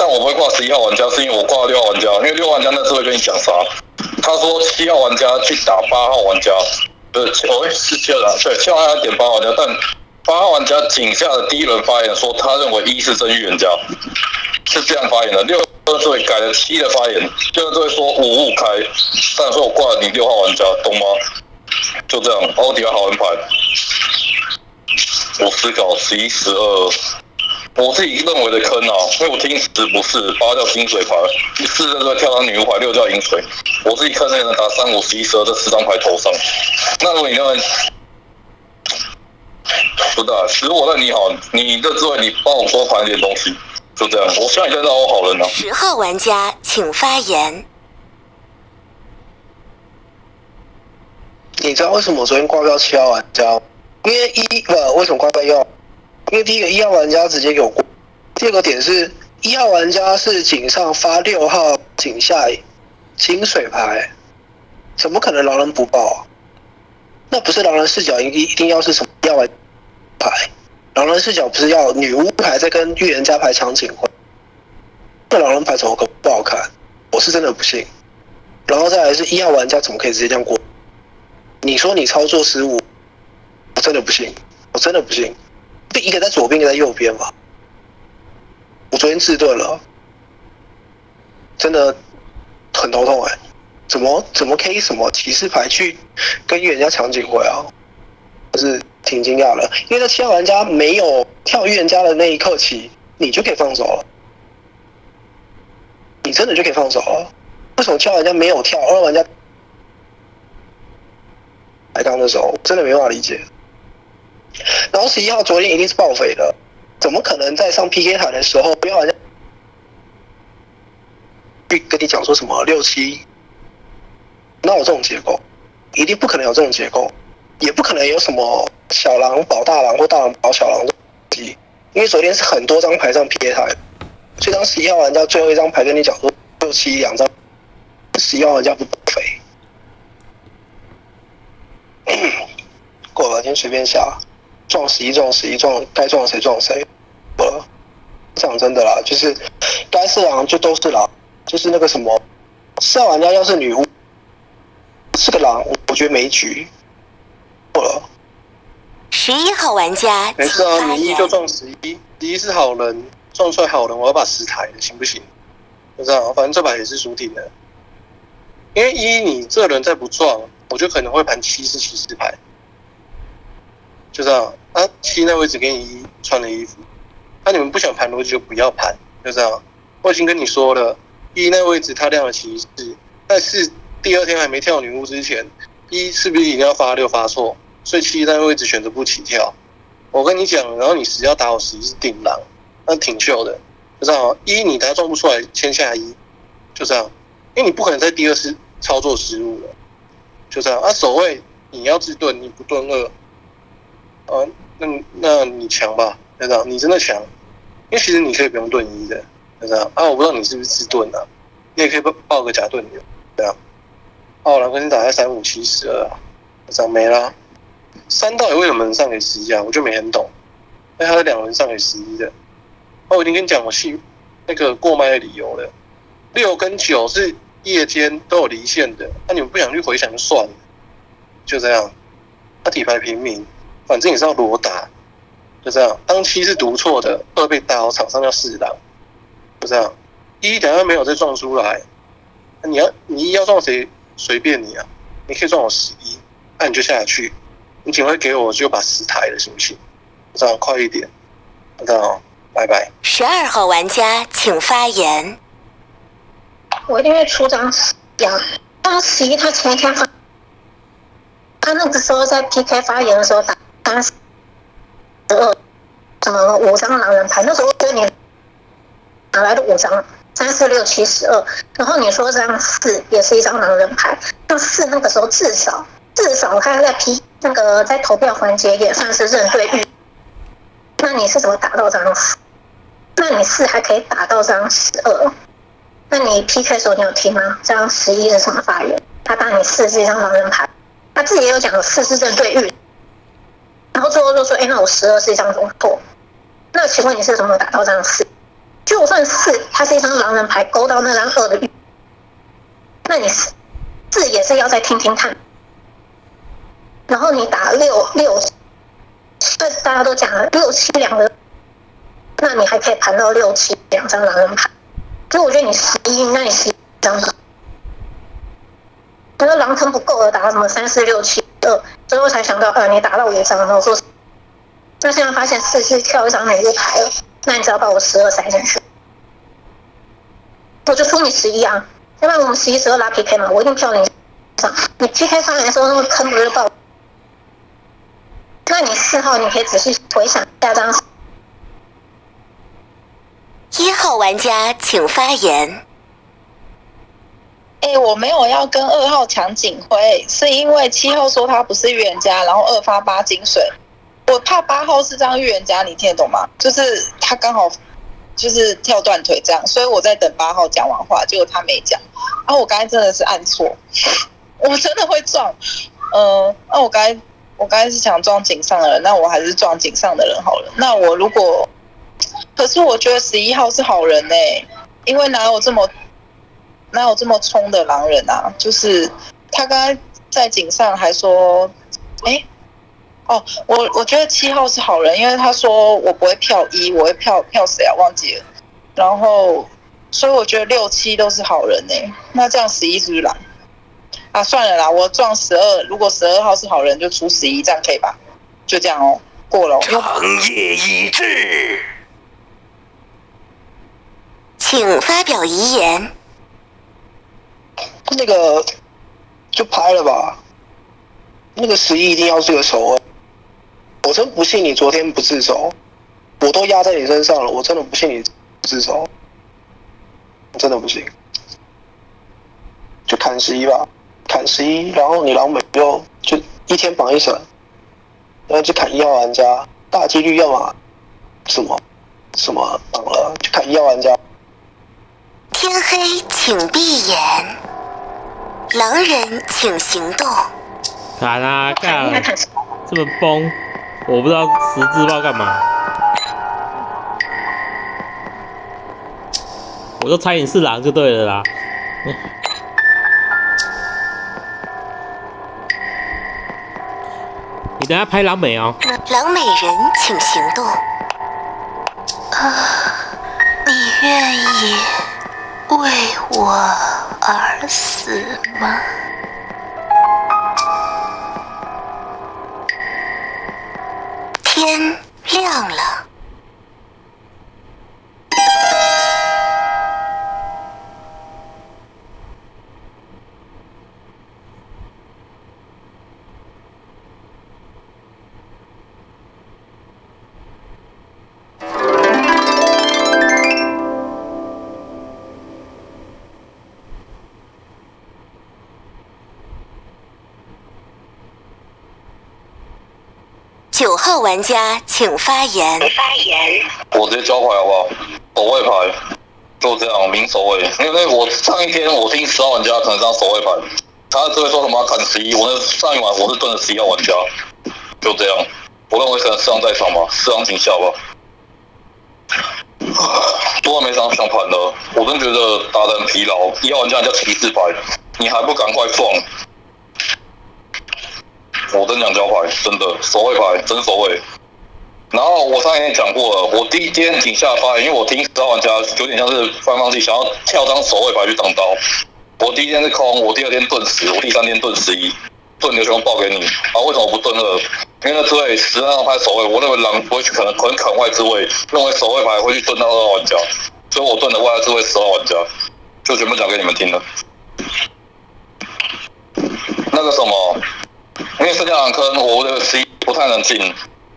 但我不会挂十一号玩家，是因为我挂六号玩家，因为六号玩家那次会跟你讲啥？他说七号玩家去打八号玩家，不是，哦，是七号玩家，对，七号玩家点八号玩家，但八号玩家井下的第一轮发言说，他认为一是真预言家，是这样发言的。六二队改了七的发言，六二这位说五五开，但说我挂了你六号玩家，懂吗？就这样，奥迪好人牌，我思考十一十二。我自己认为的坑啊，因为我听十不是八叫金水牌，四叫跳到女巫牌，六叫银水。我自己看那个人打三五十一十二这四张牌头上，那如果你认为不大，其实我认你好，你的智慧你帮我多盘一点东西，就这样。我希望你现在让我好人啊。十号玩家请发言。你知道为什么我昨天挂标七号玩家？因为一不为什么挂标一号？因为第一个一号玩家直接给我过，第二个点是一号玩家是井上发六号井下清水牌，怎么可能狼人不报啊？那不是狼人视角，一一定要是什么要玩牌？狼人视角不是要女巫牌在跟预言家牌抢警徽？那狼人牌怎么可不好看？我是真的不信。然后再来是一号玩家怎么可以直接这样过？你说你操作失误，我真的不信，我真的不信。一个在左边，一个在右边嘛。我昨天自顿了，真的很头痛哎！怎么怎么可以什么骑士牌去跟预言家抢警徽啊？就是挺惊讶的，因为在七号玩家没有跳预言家的那一刻起，你就可以放手了，你真的就可以放手了。为什么七号玩家没有跳，二号玩家来刚的时候，真的没办法理解。然后十一号昨天一定是报废的，怎么可能在上 PK 台的时候，不要像去跟你讲说什么六七，那有这种结构？一定不可能有这种结构，也不可能有什么小狼保大狼或大狼保小狼的机，因为昨天是很多张牌上 PK 台，所以当十一号玩家最后一张牌跟你讲说六七两张，十一号玩家不报废，过了，先随便下。撞十一撞十一撞，该撞谁撞谁。呃，讲真的啦，就是该是狼就都是狼，就是那个什么，四号玩家要是女巫是个狼，我觉得没局。过了。十一号玩家，没事啊，你一就撞十一，十一是好人，撞出来好人，我要把十抬了，行不行？不知道，反正这把也是输定的。因为一你这轮再不撞，我就可能会盘七是骑士牌。就这样，啊，七那位置给你一穿的衣服，那你们不想盘逻辑就不要盘，就这样。我已经跟你说了，一那位置他亮了骑士，但是第二天还没跳女巫之前，一是不是一定要发六发错？所以七那位置选择不起跳。我跟你讲，然后你十要打我十一是顶狼，那挺秀的，就这样。一你他撞不出来，签下一，就这样，因为你不可能在第二次操作失误了，就这样。啊，守卫你要自盾，你不盾二。啊，那那你强吧，队长，你真的强，因为其实你可以不用盾一的，队长啊，我不知道你是不是自盾啊，你也可以报报个假盾的，对啊。哦，然后你打在三五七十二，队长没啦。三到底为什么能上给十一啊？我就没很懂。那他的两轮上给十一的，哦，我已经跟你讲我系那个过麦的理由了。六跟九是夜间都有离线的，那你们不想去回想就算了，就这样。他底牌平民。反正也是要裸打，就这样。当七是读错的，二被打好，场上要四档，就这样。一等下没有再撞出来，你要你一要撞谁随便你啊，你可以撞我十一，那你就下去，你警徽给我就把十抬了，行不行？这样快一点，这样哦，拜拜。十二号玩家请发言。我一定会出张十一啊！张十一他前一天发，他那个时候在 PK 发言的时候打三十二，什么五张狼人牌，那时候跟你哪来的五张？三四六七十二，然后你说这张四也是一张狼人牌，那四那个时候至少至少他在 P 那个在投票环节也算是认对预，那你是怎么打到这张四？那你四还可以打到这张十二？那你 PK 的时候你有听吗？这张十一是什么发言？他当你四是一张狼人牌，他自己也有讲四是认对预，然后最后就说，哎，那我十二是一张中错。那请问你是怎么打到这张四？就算四，它是一张狼人牌，勾到那张二的，那你四四也是要再听听看。然后你打六六，这大家都讲了六七两个，那你还可以盘到六七两张狼人牌。所以我觉得你十一，那你十一张的，可是狼坑不够了，打什么三四六七二，最后才想到，呃，你打到五张，然后说，那现在发现四是跳一张美丽牌了。那你只要把我十二塞进去，我就出你十一啊！要不然我们十一十二拉 PK 嘛，我一定跳你上。你 PK 发言的时候那个坑不是爆？那你四号你可以仔细回想下张。一号玩家请发言。哎，我没有要跟二号抢警徽，是因为七号说他不是预言家，然后二发八金水。我怕八号是张预言家，你听得懂吗？就是他刚好就是跳断腿这样，所以我在等八号讲完话，结果他没讲。然后我刚才真的是按错，我真的会撞。呃，那我刚才我刚才是想撞井上的人，那我还是撞井上的人好了。那我如果，可是我觉得十一号是好人呢，因为哪有这么哪有这么冲的狼人啊？就是他刚才在井上还说，哎。哦，我我觉得七号是好人，因为他说我不会票一，我会票票谁啊？忘记了。然后，所以我觉得六七都是好人呢。那这样十一是不是狼？啊，算了啦，我撞十二。如果十二号是好人，就出十一，这样可以吧？就这样哦，过了。长夜已至，请发表遗言。那个就拍了吧。那个十一一定要是个守卫。我真不信你昨天不自首，我都压在你身上了，我真的不信你自首，真的不信。就砍十一吧，砍十一，然后你狼美就就一天绑一审，然后就砍一号玩家，大几率要么什么？什么绑了，就砍一号玩家。天黑请闭眼，狼人请行动。砍啊干，这么崩。我不知道十字报干嘛，我就猜你是狼就对了啦。你等下拍狼美哦。狼美人，请行动。啊，你愿意为我而死吗？天亮了。九号玩家请发言。发言。我直接交牌好不好？守卫牌，就这样明守卫。因为我上一天我听十号玩家可能张守卫牌，他只会说什么砍十一。我那上一晚我是蹲了十一号玩家，就这样。我认为可能四张在场吧，四张警下吧。多了没张想盘的，我真觉得打得很疲劳。一号玩家叫骑士牌，你还不赶快撞？我真想交牌，真的守卫牌，真守卫。然后我上一天讲过了，我第一天顶下发言，因为我听十号玩家有点像是翻放弃，想要跳张守卫牌去挡刀。我第一天是空，我第二天盾十，我第三天盾十一，盾流全部报给你。啊，为什么不盾二？因为那之位十二号牌守卫，我认为狼不会去可能可能啃外之位，认为守卫牌会去盾到二号玩家，所以我盾的外之位十号玩家，就全部讲给你们听了。那个什么，因为圣家狼坑，我的十一不太能进，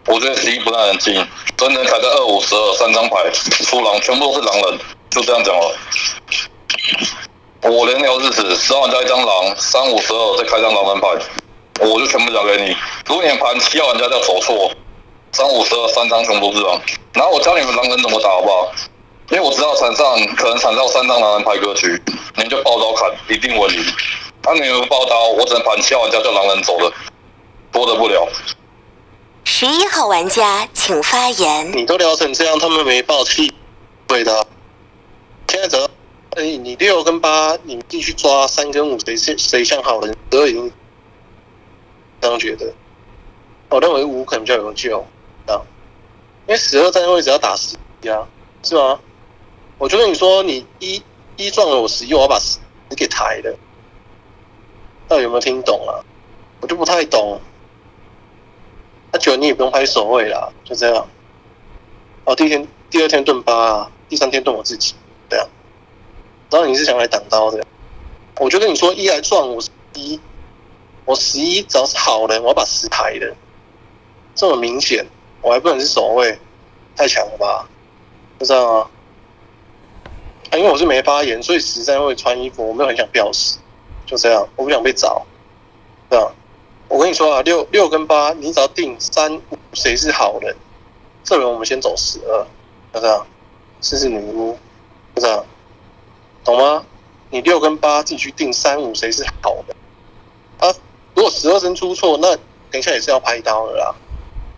我觉得十一不太能进，真人凯在二五十二三张牌出狼，全部都是狼人，就这样讲了。我连聊日子，十号玩家一张狼，三五十二再开张狼人牌，我就全部讲给你。如果你盘七号玩家叫走错，三五十二三张全部都是狼，然后我教你们狼人怎么打好不好？因为我知道场上可能场上三张狼人牌格局，你们就爆刀砍，一定稳赢。那、你们爆刀，我只能盘七号玩家叫狼人走了，多的不了。十一号玩家请发言。你都聊成这样，他们没爆气，对的。现在只要，哎，你六跟八，你继续抓三跟五，谁是谁像好人，十二已经这样觉得。我认为五可能比较有救，啊，因为十二站位只要打十一啊，是吗？我就跟你说，你一一撞了我十一，我要把十给抬了。到底有没有听懂啊？我就不太懂。那九你也不用拍守卫啦，就这样。哦，第一天、第二天盾八啊，第三天盾我自己，对啊。然后你是想来挡刀的，我就跟你说，一来撞我十一，我十一只要是好人，我要把十抬的，这么明显，我还不能是守卫，太强了吧？就这样啊。因为我是没发言，所以实在会穿衣服，我没有很想吊死。就这样，我不想被找，这样。我跟你说啊，六六跟八，你只要定三五谁是好人，这轮我们先走十二，就这样。试试女巫，就这样，懂吗？你六跟八自己去定三五谁是好的。啊，如果十二声出错，那等一下也是要拍刀的啦，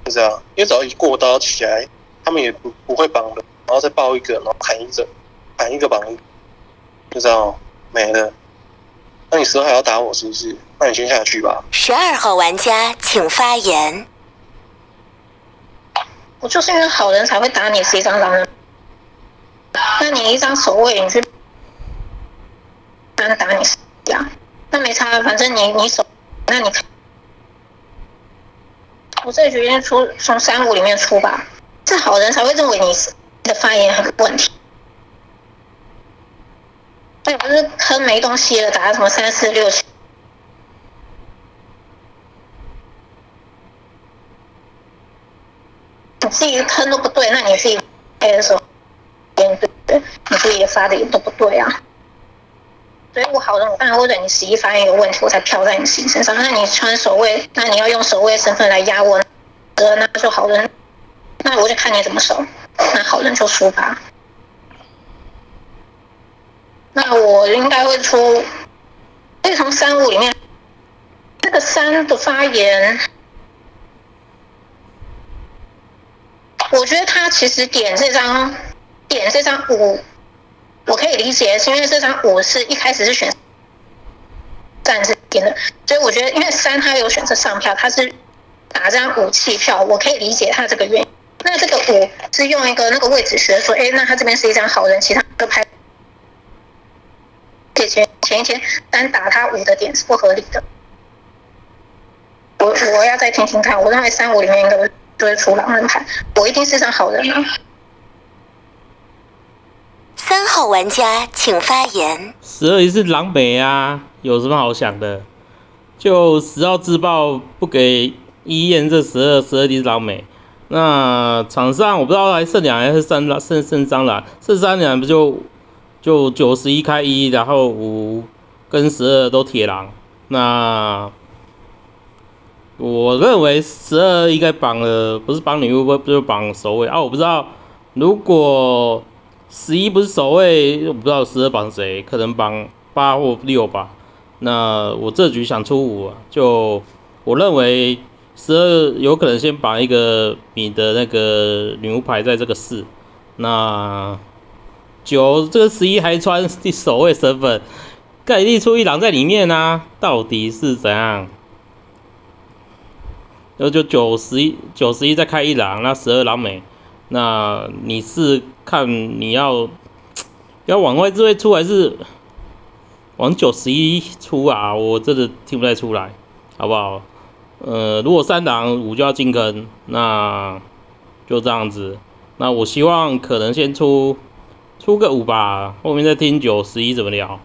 就这样。因为只要一过刀起来，他们也不不会绑的，然后再爆一个，然后砍一个，砍一个绑一个，就这样没了。那你十二还要打我是不是？那你先下去吧。十二号玩家请发言。我就是因为好人才会打你是一张狼人，那你一张守卫，你去单打你是呀？那没差，反正你你守，那你我这决定出从三五里面出吧，这好人才会认为你的发言很有问题。那也不是坑没东西了，打什么三四六七，你自己坑都不对，那你自己开的时候，对对，你自己发的也都不对啊。所以我好人，我当然会对你十一发言有问题，我才跳在你十一身上。那你穿守卫，那你要用守卫身份来压我，呃，那就好人，那我就看你怎么守，那好人就输吧。那我应该会出，会从三五里面，这个三的发言，我觉得他其实点这张，点这张五，我可以理解，是因为这张五是一开始是选战士点的，所以我觉得因为三他有选择上票，他是打这张武器票，我可以理解他这个原因。那这个五是用一个那个位置学说，哎，那他这边是一张好人，其他的牌。前前一天单打他五的点是不合理的，我我要再听听看。我认为三五里面应该就会出狼人牌，我一定是张好人啊。三号玩家请发言。十二也是狼美啊，有什么好想的？就十号自爆不给一验这十二，十二是狼美。那场上我不知道还剩两还是三了，剩剩张了，剩三两不就？就九十一开一，然后五跟十二都铁狼。那我认为十二应该绑了，不是绑女巫，不就绑守卫啊？我不知道，如果十一不是守卫，我不知道十二绑谁，可能绑八或六吧。那我这局想出五，就我认为十二有可能先绑一个你的那个女巫牌在这个四，那。九这个十一还穿第守卫身份，盖地出一狼在里面啊，到底是怎样？那就九十一九十一再开一狼，那十二狼美，那你是看你要要往外置位出还是往九十一出啊？我真的听不太出来，好不好？呃，如果三档五就要进坑，那就这样子。那我希望可能先出出个五吧，后面再听九十一怎么聊，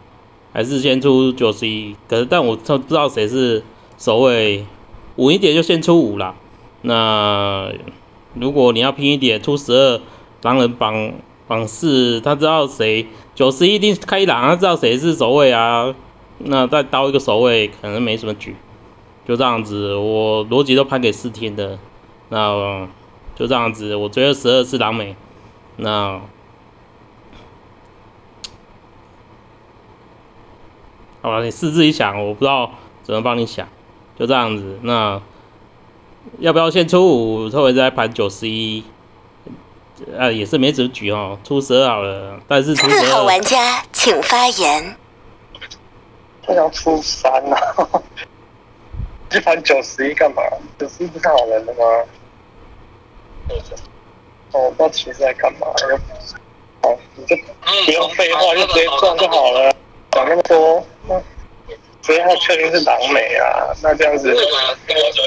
还是先出九十一。可是但我都不知道谁是首位，稳一点就先出五啦。那如果你要拼一点，出十二狼人榜榜四，他知道谁九十一定开一狼，他知道谁是首位啊。那再刀一个守卫，可能没什么局。就这样子，我逻辑都判给四天的，那就这样子，我觉得十二是狼美，那好吧，你试自己想，我不知道怎么帮你想，就这样子，那要不要先出五，特别在盘九十一，啊也是没什么局哦，出十二好了，但是出十二。四号玩家请发言。他要出三啊。这盘九十一干嘛？九十一不是好人的吗？哦，不知道骑士在干嘛。好，你就不用废话，就直接撞就好了。讲那么多，所以他确定是狼美啊？那这样子，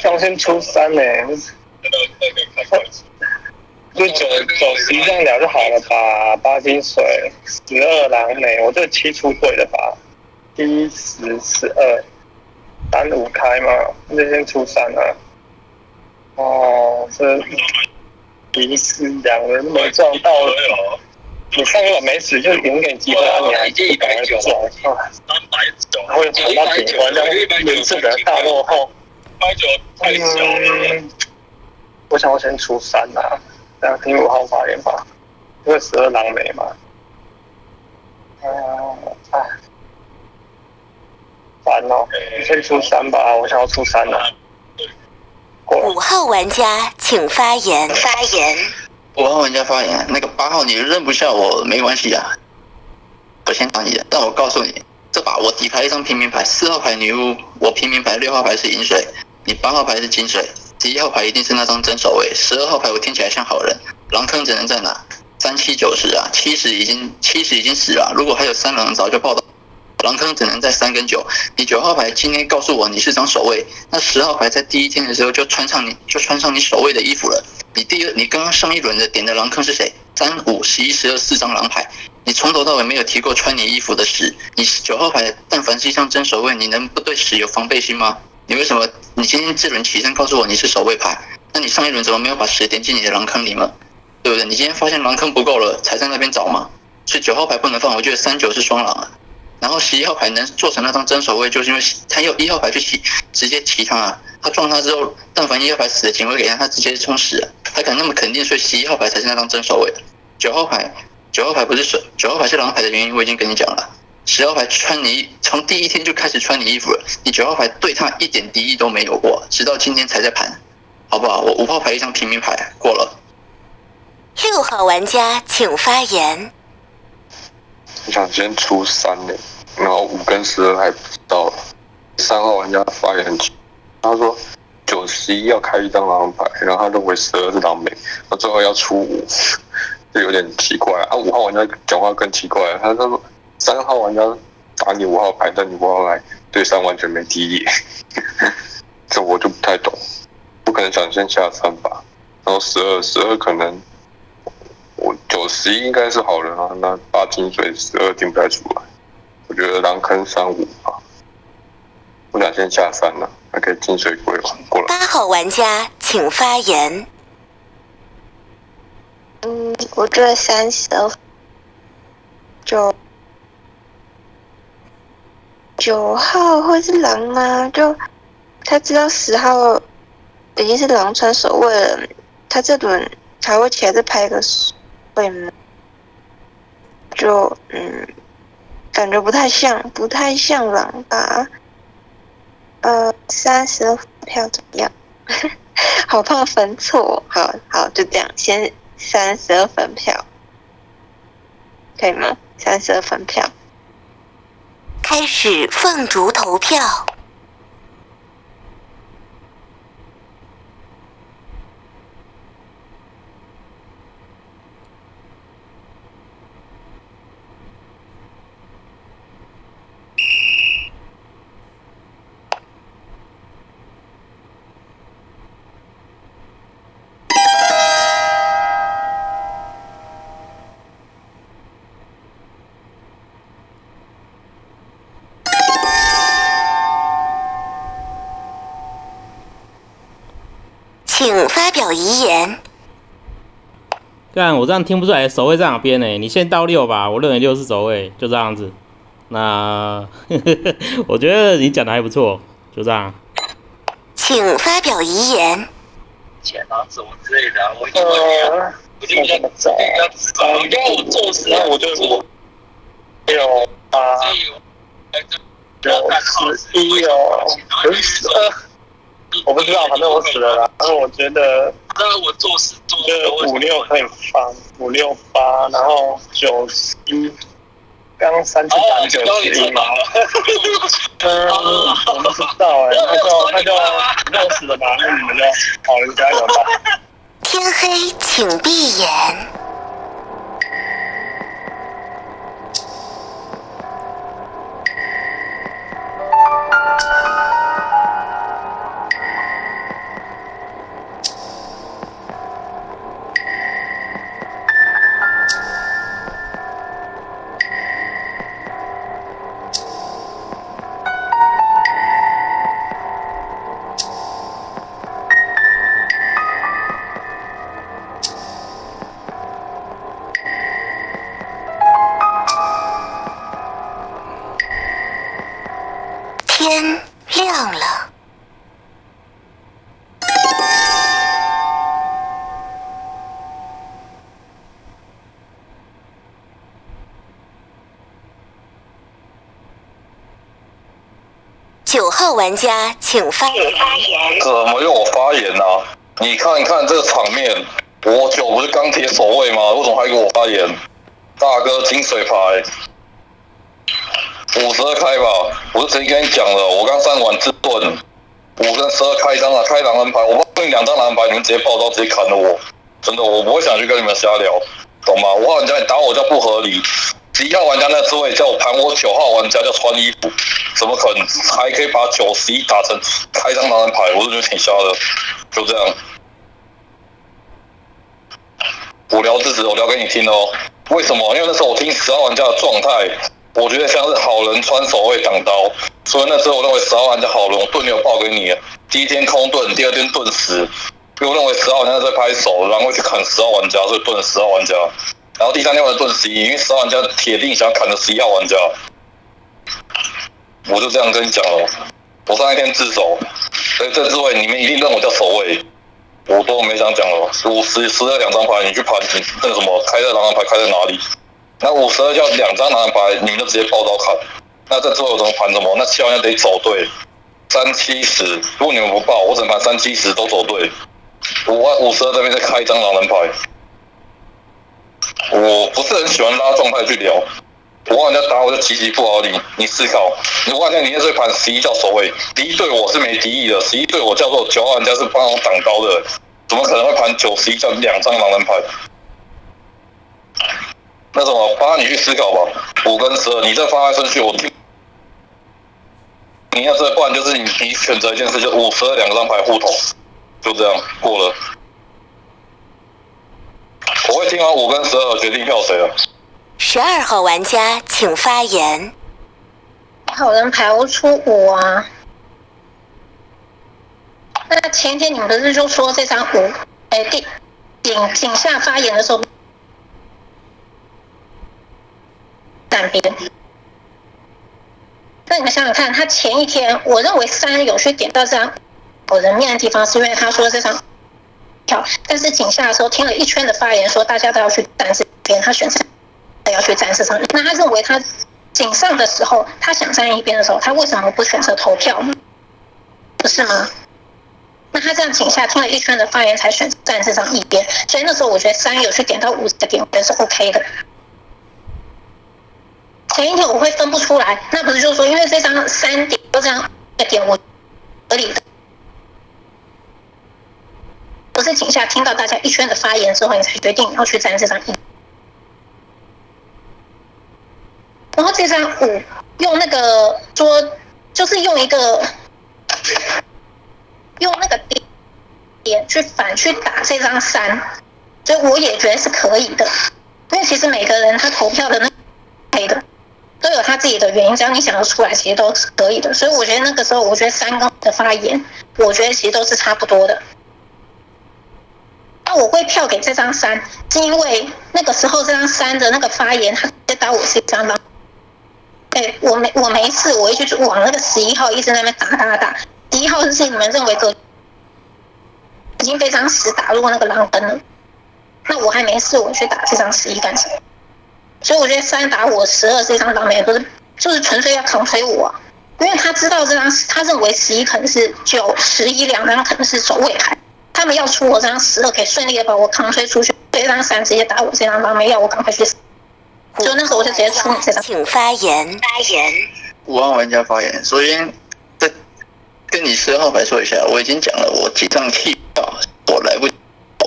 这样先出三呢？就九九十一这样聊就好了吧？八金水，十二狼美，我这七出对了吧？一十十二。三五开嘛，那先出三啊。哦，这一次两人没撞到，你上一把没死就赢给机会啊！你还一百九撞啊？三百九，会闯到顶关，这样名次的大落后。百九太小了。我想要先出三啊，这样听五号发言吧，因为十二狼没嘛。嗯，哎。烦哦，你先出三吧，我想要出三了。五号玩家请发言。发言。五号玩家发言，那个八号你认不下我没关系啊，我先打你的。但我告诉你，这把我底牌一张平民牌，四号牌女巫，我平民牌六号牌是银水，你八号牌是金水，十一号牌一定是那张真守卫，十二号牌我听起来像好人，狼坑只能在哪？三七九十啊，七十已经七十已经死了，如果还有三狼早就报道。狼坑只能在三跟九，你九号牌今天告诉我你是张守卫，那十号牌在第一天的时候就穿上你就穿上你守卫的衣服了。你第二你刚刚上一轮的点的狼坑是谁？三五十一十二四张狼牌，你从头到尾没有提过穿你衣服的十。你九号牌但凡是一张真守卫，你能不对十有防备心吗？你为什么你今天这轮起身告诉我你是守卫牌？那你上一轮怎么没有把十点进你的狼坑里吗？对不对？你今天发现狼坑不够了才在那边找吗？所以九号牌不能放，我觉得三九是双狼啊。然后十一号牌能做成那张真守卫，就是因为他用一号牌去骑，直接骑他啊！他撞他之后，但凡一号牌死的警卫给他，他直接冲死了。他敢那么肯定，所以十一号牌才是那张真守卫。九号牌，九号牌不是守，九号牌是狼牌的原因，我已经跟你讲了。十号牌穿你从第一天就开始穿你衣服了，你九号牌对他一点敌意都没有过，直到今天才在盘，好不好？我五号牌一张平民牌过了。六号玩家请发言。我想今天出三呢。然后五跟十二还不知道，三号玩家发言很奇，他说九十一要开一张狼牌，然后他认为十二是狼美，那最后要出五，就有点奇怪啊。五号玩家讲话更奇怪，他说三号玩家打你五号牌，但你五号牌对三完全没敌意，这我就不太懂，不可能想先下三吧。然后十二十二可能我九十一应该是好人啊，那八金水十二听不太出来。我觉得狼坑三五吧，我想先下山了，还可以进水鬼过来。八号玩家请发言。嗯，我觉得三十九九号会是狼吗？就他知道十号已经是狼穿守卫了，他这轮才会起来再拍个会吗？就嗯。感觉不太像，不太像狼吧？呃，三十二票怎么样？好怕分错，好好就这样，先三十二分票，可以吗？三十二分票，开始凤竹投票。请发表遗言。干，我这样听不出来守卫在哪边呢？你先到六吧，我认为六是守卫，就这样子。那 我觉得你讲的还不错，就这样。请发表遗言。钱啊什么之类的，我一定会，我就比较，我比较知道。你要我做事，那我就做。有啊，有十一哦，有十二，我不知道，反正我死了啦。然后我觉得，那我做事做就五六可以放，五六八，然后九十一，刚三次打九十一嘛。嗯，我不知道哎，那就那就弄死了吧，那你们就好人加油吧。天黑，请闭眼。玩家请发言。怎么又我发言呢、你看一看这个场面，我九不是钢铁守卫吗？为什么还给我发言？大哥金水牌，五十二开吧，我是直接跟你讲了，我刚上完自盾，五跟十二开一张啊，开狼人牌，我帮你两张狼牌，你们直接爆刀直接砍了我，真的，我不会想去跟你们瞎聊，懂吗？五号玩家你打我叫不合理，一号玩家那滋味叫我盘我九号玩家叫穿衣服，怎么可能还可以把九十一打成开张狼人牌？我就觉得挺瞎的，就这样。我聊日子，我聊给你听哦。为什么？因为那时候我听十号玩家的状态，我觉得像是好人穿守卫挡刀，所以那时候我认为十号玩家好人，我盾没有报给你。第一天空盾，第二天盾十，因为我认为十号玩家在拍手，然后去砍十号玩家，所以盾十号玩家。然后第三天玩盾十一，因为十号玩家铁定想砍的十一号玩家，我就这样跟你讲了。我上一天自首，所以这之位你们一定认我叫守卫。我都没想讲了，五十十二两张牌，你去盘你那什么开的狼人牌开在哪里？那五十二叫两张狼人牌，你们就直接爆刀砍。那这之后怎么盘什么？那七号人得走对，三七十，如果你们不报，我整盘三七十都走对。五万五十二这边再开一张狼人牌，我不是很喜欢拉状态去聊。我人家打我就极其不好理，你思考，你玩家你那这盘十一叫守卫，敌一对我是没敌意的，十一对我叫做九号玩家是帮我挡刀的，怎么可能会盘九十一叫两张狼人牌？那什么，八你去思考吧，五跟十二，你这方案顺序我听，你要这不然就是你你选择一件事，就五十二两张牌互捅，就这样过了。我会听完五跟十二决定票谁了。十二号玩家请发言。好人牌我出五啊。那前天你们不是就说这张五，哎，第井井下发言的时候，站边。那你们想想看，他前一天，我认为三有去点到这张有人面的地方，是因为他说这张票，但是井下的时候听了一圈的发言，说大家都要去站这边，他选三。要去站这上，那他认为他井上的时候，他想站一边的时候，他为什么不选择投票？不是吗？那他这样井下听了一圈的发言，才选站这张一边，所以那时候我觉得三有去点到五的点，我觉得是 OK 的。前一天我会分不出来，那不是就是说，因为这张三点这张的点我合理的，不是井下听到大家一圈的发言之后，你才决定要去站这张一。然后这张五用那个桌，就是用一个用那个点点去反去打这张三，所以我也觉得是可以的。因为其实每个人他投票的那配的都有他自己的原因，只要你想得出来，其实都是可以的。所以我觉得那个时候，我觉得三个的发言，我觉得其实都是差不多的。那，我会票给这张三，是因为那个时候这张三的那个发言，他直接打我是一张狼。哎，我没我没事，我一去往那个十一号一直在那边打打打。十一号是你们认为的已经非常死打入那个狼坑了，那我还没事，我去打这张十一干什么？所以我觉得三打我十二这张狼没不是就是纯粹要扛飞我、因为他知道这张他认为十一可能是九十一两张可能是守卫牌，他们要出我这张十二可以顺利的把我扛推出去，这张三直接打我这张狼没要我赶快去死，就那时候我就直接出你这张。请发言。发言。五号玩家发言，首先再跟你十二号牌说一下，我已经讲了，我几张弃票，我来不及，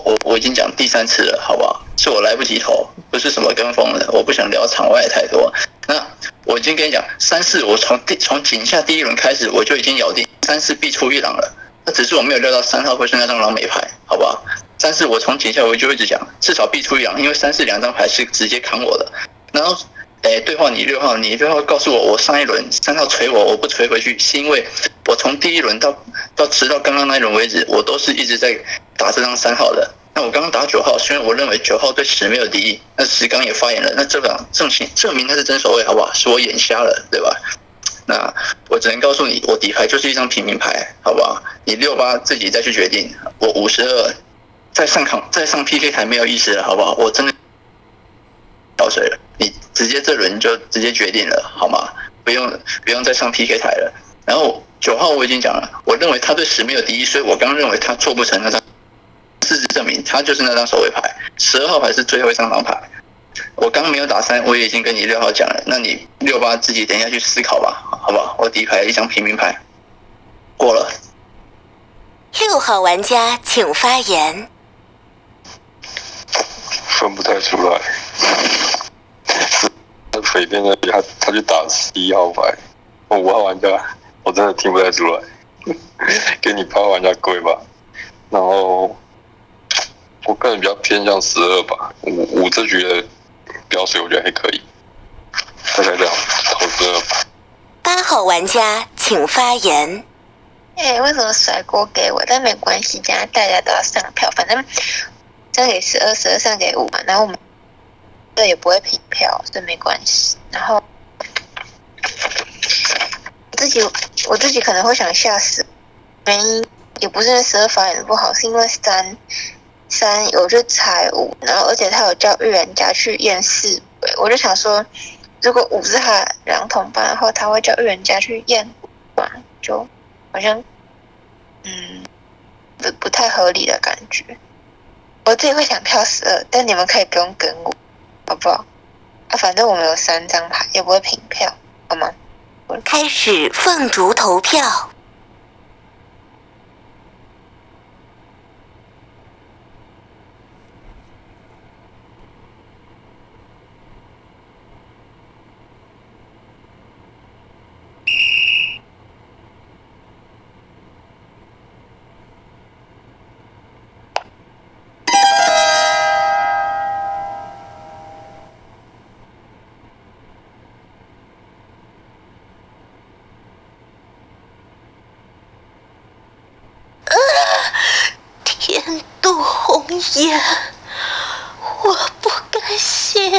我我已经讲第三次了，好不好？是我来不及投，不是什么跟风的，我不想聊场外太多。那我已经跟你讲，三四我从第从井下第一轮开始，我就已经咬定三四必出一狼了，那只是我没有料到三号会是那张狼美牌，好不好？三四我从警下我就一直讲，至少必出一狼，因为三四两张牌是直接扛我的，然后。哎，对话你六号，你六号告诉我，我上一轮三号锤我，我不锤回去，是因为我从第一轮到到直到刚刚那一轮为止，我都是一直在打这张三号的。那我刚刚打九号，虽然我认为九号对十没有敌意，那十刚也发言了，那这个证明证明他是真守卫，好不好？是我眼瞎了，对吧？那我只能告诉你，我底牌就是一张平民牌，好不好？你六八自己再去决定。我五十二再上抗再上 PK 台没有意思了，好不好？我真的倒水了。你直接这轮就直接决定了，好吗？不用不用再上 PK 台了。然后九号我已经讲了，我认为他对十没有敌意，所以我刚认为他做不成那张。事实证明，他就是那张守卫牌。十二号牌是最后一张狼牌。我刚没有打三，我也已经跟你六号讲了。那你六八自己等一下去思考吧，好吧？我底牌一张平民牌，过了。六号玩家请发言。分不太出来。那匪边那里，他他去打十一号牌，五号玩家我真的听不太出来，给你八号玩家跪吧。然后我个人比较偏向十二吧，五五这局的标水我觉得还可以，大概这样投十二。八号玩家请发言。哎，为什么甩锅给我？但没关系，这样大家都要上票，反正上给十二，十二上给五嘛，然后我们。这也不会平票，这没关系。然后自己我自己可能会想吓死，原因也不是十二发言不好，是因为三三有去踩五，然后而且他有叫预言家去验四，我就想说，如果五是他两同伴的话，他会叫预言家去验嘛，就好像嗯不不太合理的感觉。我自己会想票十二，但你们可以不用跟我。好不好？啊，反正我们有三张牌，也不会平票，好吗？开始凤竹投票。爹，我不甘心。